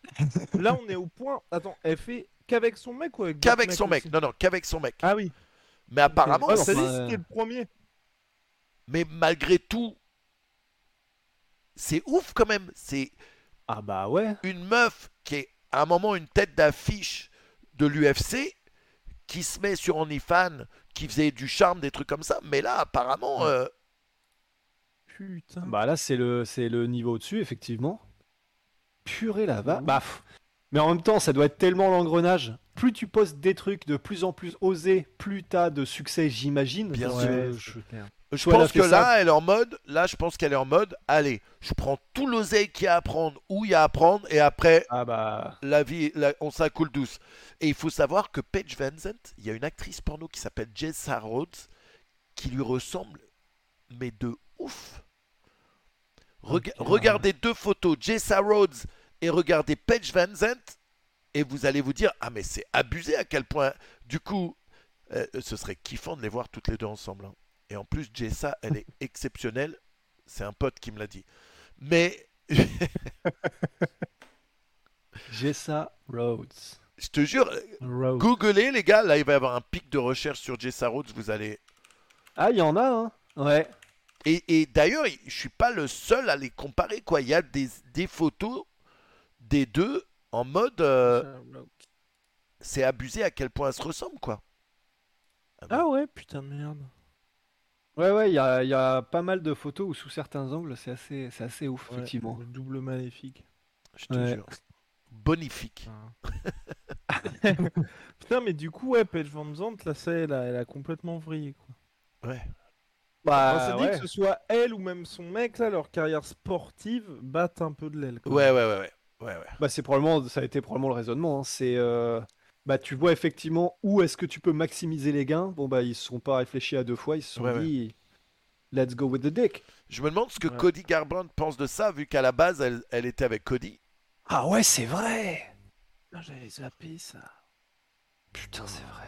Là, on est au point. Attends, elle fait qu'avec son mec ou avec Qu'avec son mec. Non, non, qu'avec son mec. Ah oui. Mais apparemment, Ouais, c'est- dit enfin, c'était le premier. mais malgré tout, c'est ouf quand même. C'est Ah bah ouais. une meuf qui est à un moment une tête d'affiche de l'UFC qui se met sur OnlyFans, qui faisait du charme, des trucs comme ça. Mais là, apparemment, euh, Putain. Bah là, c'est le, c'est le niveau au-dessus, effectivement. Purée là-bas. Bah, pff. mais en même temps, ça doit être tellement l'engrenage. Plus tu postes des trucs de plus en plus osés, plus t'as de succès, j'imagine. Bien sûr. Ouais, je- pense que ça. là, elle est en mode. Là, je pense qu'elle est en mode. Allez, je prends tout l'oseille qu'il y a à prendre, où il y a à prendre, et après, Ah bah. la vie, la- on ça coule douce. Et il faut savoir que Paige Van Zandt, il y a une actrice porno qui s'appelle Jessa Rhodes, qui lui ressemble, mais de ouf. Rega-. Regardez deux photos, Jessa Rhodes et regardez Paige Van Zandt, et vous allez vous dire ah mais c'est abusé à quel point. Du coup, Euh, ce serait kiffant de les voir toutes les deux ensemble. hein. Et en plus, Jessa, elle est exceptionnelle. C'est un pote qui me l'a dit. Mais Jessa Rhodes. je te jure, googlez les gars. Là, il va y avoir un pic de recherche sur Jessa Rhodes. Vous allez. Ah, il y en a, hein Ouais. Et, et d'ailleurs, je suis pas le seul à les comparer. Quoi, il y a des, des photos des deux en mode. euh, c'est abusé à quel point elles se ressemblent, quoi. Ah ouais, putain de merde. Ouais, ouais, il y a, il y a pas mal de photos où sous certains angles, c'est assez, c'est assez ouf, Ouais, effectivement. le double maléfique. Je te Ouais. jure. Bonifique. Putain, mais du coup, ouais, Paige Van Zandt, là, ça, elle a, elle a complètement vrillé, quoi. Ouais. Bah, On s'est dit ouais. que ce soit elle ou même son mec, là, leur carrière sportive battent un peu de l'aile. Ouais, ouais, ouais, ouais. ouais, ouais. Bah, c'est probablement, ça a été probablement le raisonnement. hein. C'est, euh, bah, tu vois effectivement où est-ce que tu peux maximiser les gains. Bon, bah, ils se sont pas réfléchis à deux fois. Ils se sont Ouais, ouais. dit, let's go with the dick. Je me demande ce que Ouais. Cody Garbrandt pense de ça, vu qu'à la base, elle, elle était avec Cody. Ah ouais, c'est vrai. J'avais zappé ça. Putain, c'est vrai.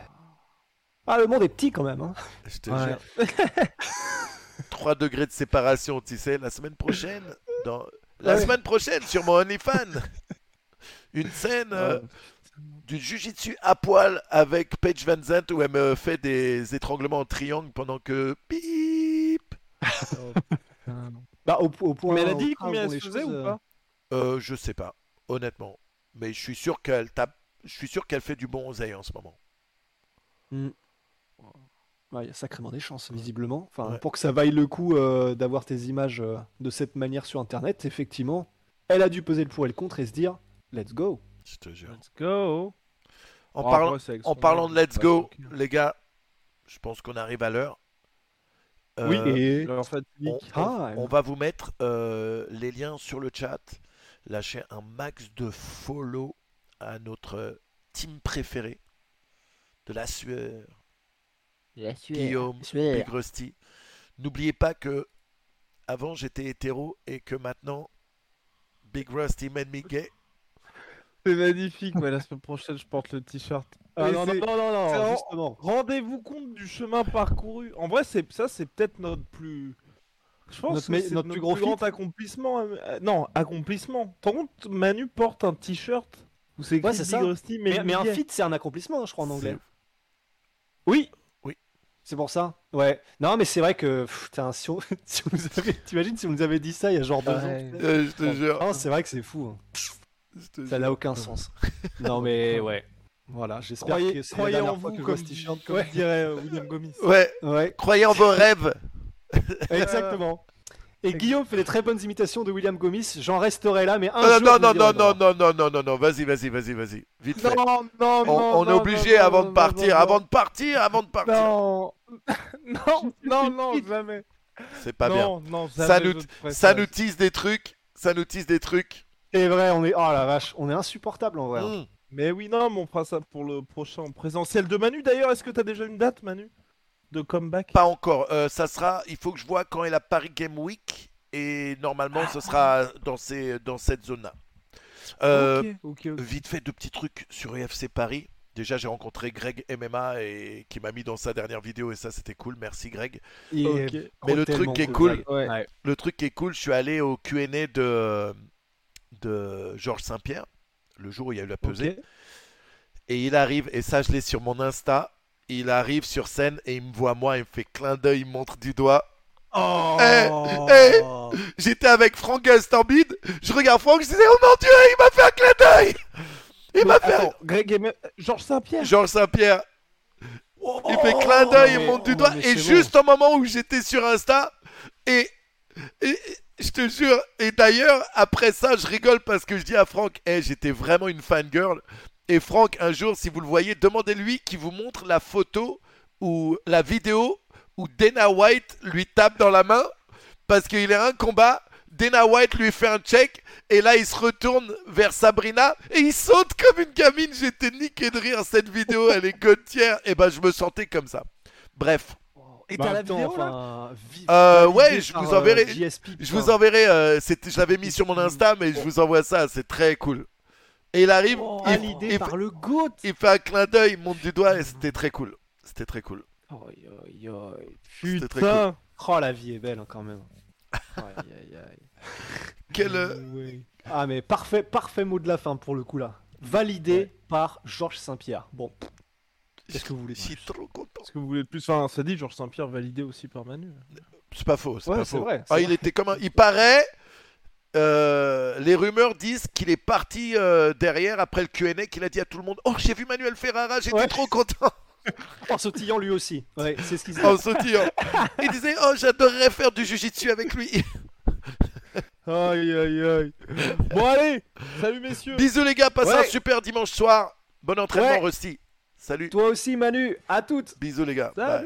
Ah, le monde est petit quand même. Hein. Je te Ouais. jure. 3 degrés de séparation, tu sais, la semaine prochaine. Dans... La Ouais. semaine prochaine, sur mon OnlyFans. Une scène euh, Ouais. du jujitsu à poil avec Paige Van Zandt où elle me fait des étranglements en triangle pendant que. Bip Bah, au, au point. Mais elle a au dit combien elle faisait ou euh, pas? Euh, Je sais pas, honnêtement. Mais je suis sûr qu'elle tape. Je suis sûr qu'elle fait du bon oseille en ce moment. Ouais, il y a sacrément des chances, visiblement. Enfin, Ouais. pour que ça vaille le coup euh, d'avoir tes images euh, de cette manière sur Internet, effectivement, elle a dû peser le pour et le contre et se dire, let's go. Je te jure. Let's go. En Oh, parlant, en de Let's Go, les gars, je pense qu'on arrive à l'heure. Oui, Euh, et fatigue. on, on- va vous mettre euh, les liens sur le chat. Lâchez un max de follow à notre team préféré de la sueur, Guillaume, Big Rusty. N'oubliez pas que avant j'étais hétéro et que maintenant Big Rusty made me gay. C'est magnifique, ouais, la semaine prochaine, je porte le t-shirt. Ah, Mais non, non, non, non, justement. Rendez-vous compte du chemin parcouru. En vrai, c'est ça, c'est peut-être notre plus. Je pense Notre que c'est notre plus gros grand accomplissement. euh, euh, non, accomplissement. T'en compte, Manu porte un t-shirt où c'est écrit Ouais, c'est Big ça. Rusty, mais, Mais, mais un feat, c'est un accomplissement, je crois, en anglais. Oui. C'est pour ça. Ouais. Non, mais c'est vrai que, putain, si on, si on nous avait, t'imagines si on nous avait dit ça il y a genre deux Ouais. ans. Euh, je te jure. Ah, c'est vrai que c'est fou. hein. Ça n'a aucun sens. Non, mais ouais. Voilà, j'espère Croyez, que c'est la croyez dernière en fois vous, que comme, comme Ouais. dirait euh, William Gomis. Ouais, Ouais, croyez en vos rêves. exactement. Et Guillaume fait des très bonnes imitations de William Gomis. J'en resterai là, mais un Euh, jour. non, non, non, d'abord. non, non, non, non, non, vas-y, vas-y, vas-y, vas-y. Vite fait. Non, non, On, non, on est non, obligé non, avant non, de partir, non, avant de partir, avant de partir. Non, non, non, non, jamais. C'est pas bien. non, Non, Ça jamais nous- Ça nous tease des trucs, ça nous tease des trucs. C'est vrai, on est. Oh la vache, on est insupportable en vrai. hein. Mm. Mais oui, non, mais on fera ça pour le prochain présentiel de Manu. D'ailleurs, est-ce que t'as déjà une date, Manu? De comeback? Pas encore. Euh, ça sera. Il faut que je vois quand est la Paris Game Week et normalement ce sera dans ces dans cette zone-là. Euh, Ok, ok, ok. Vite fait deux petits trucs sur UFC Paris. Déjà j'ai rencontré Greg MMA et qui m'a mis dans sa dernière vidéo et ça c'était cool. Merci Greg. Il est Ok. Mais le truc qui est cool, Greg. Ouais. Ouais. le truc qui est cool, je suis allé au Q&A de de Georges Saint-Pierre le jour où il y a eu la pesée. Et il arrive, et ça je l'ai sur mon Insta, il arrive sur scène et il me voit moi, il me fait clin d'œil, il me montre du doigt. Oh Eh, eh. J'étais avec Franck Gastambide, je regarde Franck, je disais, oh mon dieu, il m'a fait un clin d'œil Il m'a fait un... Attends, Greg et Me- Georges Saint-Pierre. Georges Saint-Pierre, il fait clin d'œil, il monte du oh, doigt, et juste au moment où j'étais sur Insta, et, je te jure, et d'ailleurs, après ça, je rigole parce que je dis à Franck, Eh, j'étais vraiment une fangirl, et Franck, un jour, si vous le voyez, demandez-lui qu'il vous montre la photo ou la vidéo où Dana White lui tape dans la main, parce qu'il est un combat, Dana White lui fait un check, et là il se retourne vers Sabrina, et il saute comme une gamine, j'étais niqué de rire, cette vidéo, elle est gotière, et ben je me sentais comme ça. Bref, Et Bah, t'as la attends, vidéo là enfin, vi- Euh, ouais, je vous enverrai- euh, je vous enverrai, euh, je l'avais mis sur mon Insta, mais je vous envoie ça, c'est très cool. Et il arrive, Oh, il, par le GOAT. il fait un clin d'œil, il monte du doigt, et c'était très cool. C'était très cool. Très Putain Oh, la vie est belle hein, quand même. Aïe, aïe, aïe. Quel, euh. Ah, mais parfait, parfait mot de la fin pour le coup là. Validé Ouais. par Georges Saint-Pierre. Bon, qu'est-ce que vous voulez Je suis trop content. Est-ce que vous voulez de plus Enfin, ça dit Georges Saint-Pierre validé aussi par Manu. C'est pas faux, c'est Ouais, pas faux. vrai, Ah, c'est il était comme un... Il paraît... euh, les rumeurs disent qu'il est parti euh, derrière après le Q&A qu'il a dit à tout le monde Oh j'ai vu Manuel Ferrara j'étais Ouais. trop content en sautillant lui aussi. Ouais, c'est ce qu'il en sautillant il disait oh j'adorerais faire du jujitsu avec lui Aïe aïe aïe. Bon allez Salut messieurs bisous les gars passez Ouais. un super dimanche soir bon entraînement Ouais. Rusty salut Toi aussi, Manu. À toutes. bisous les gars Bye.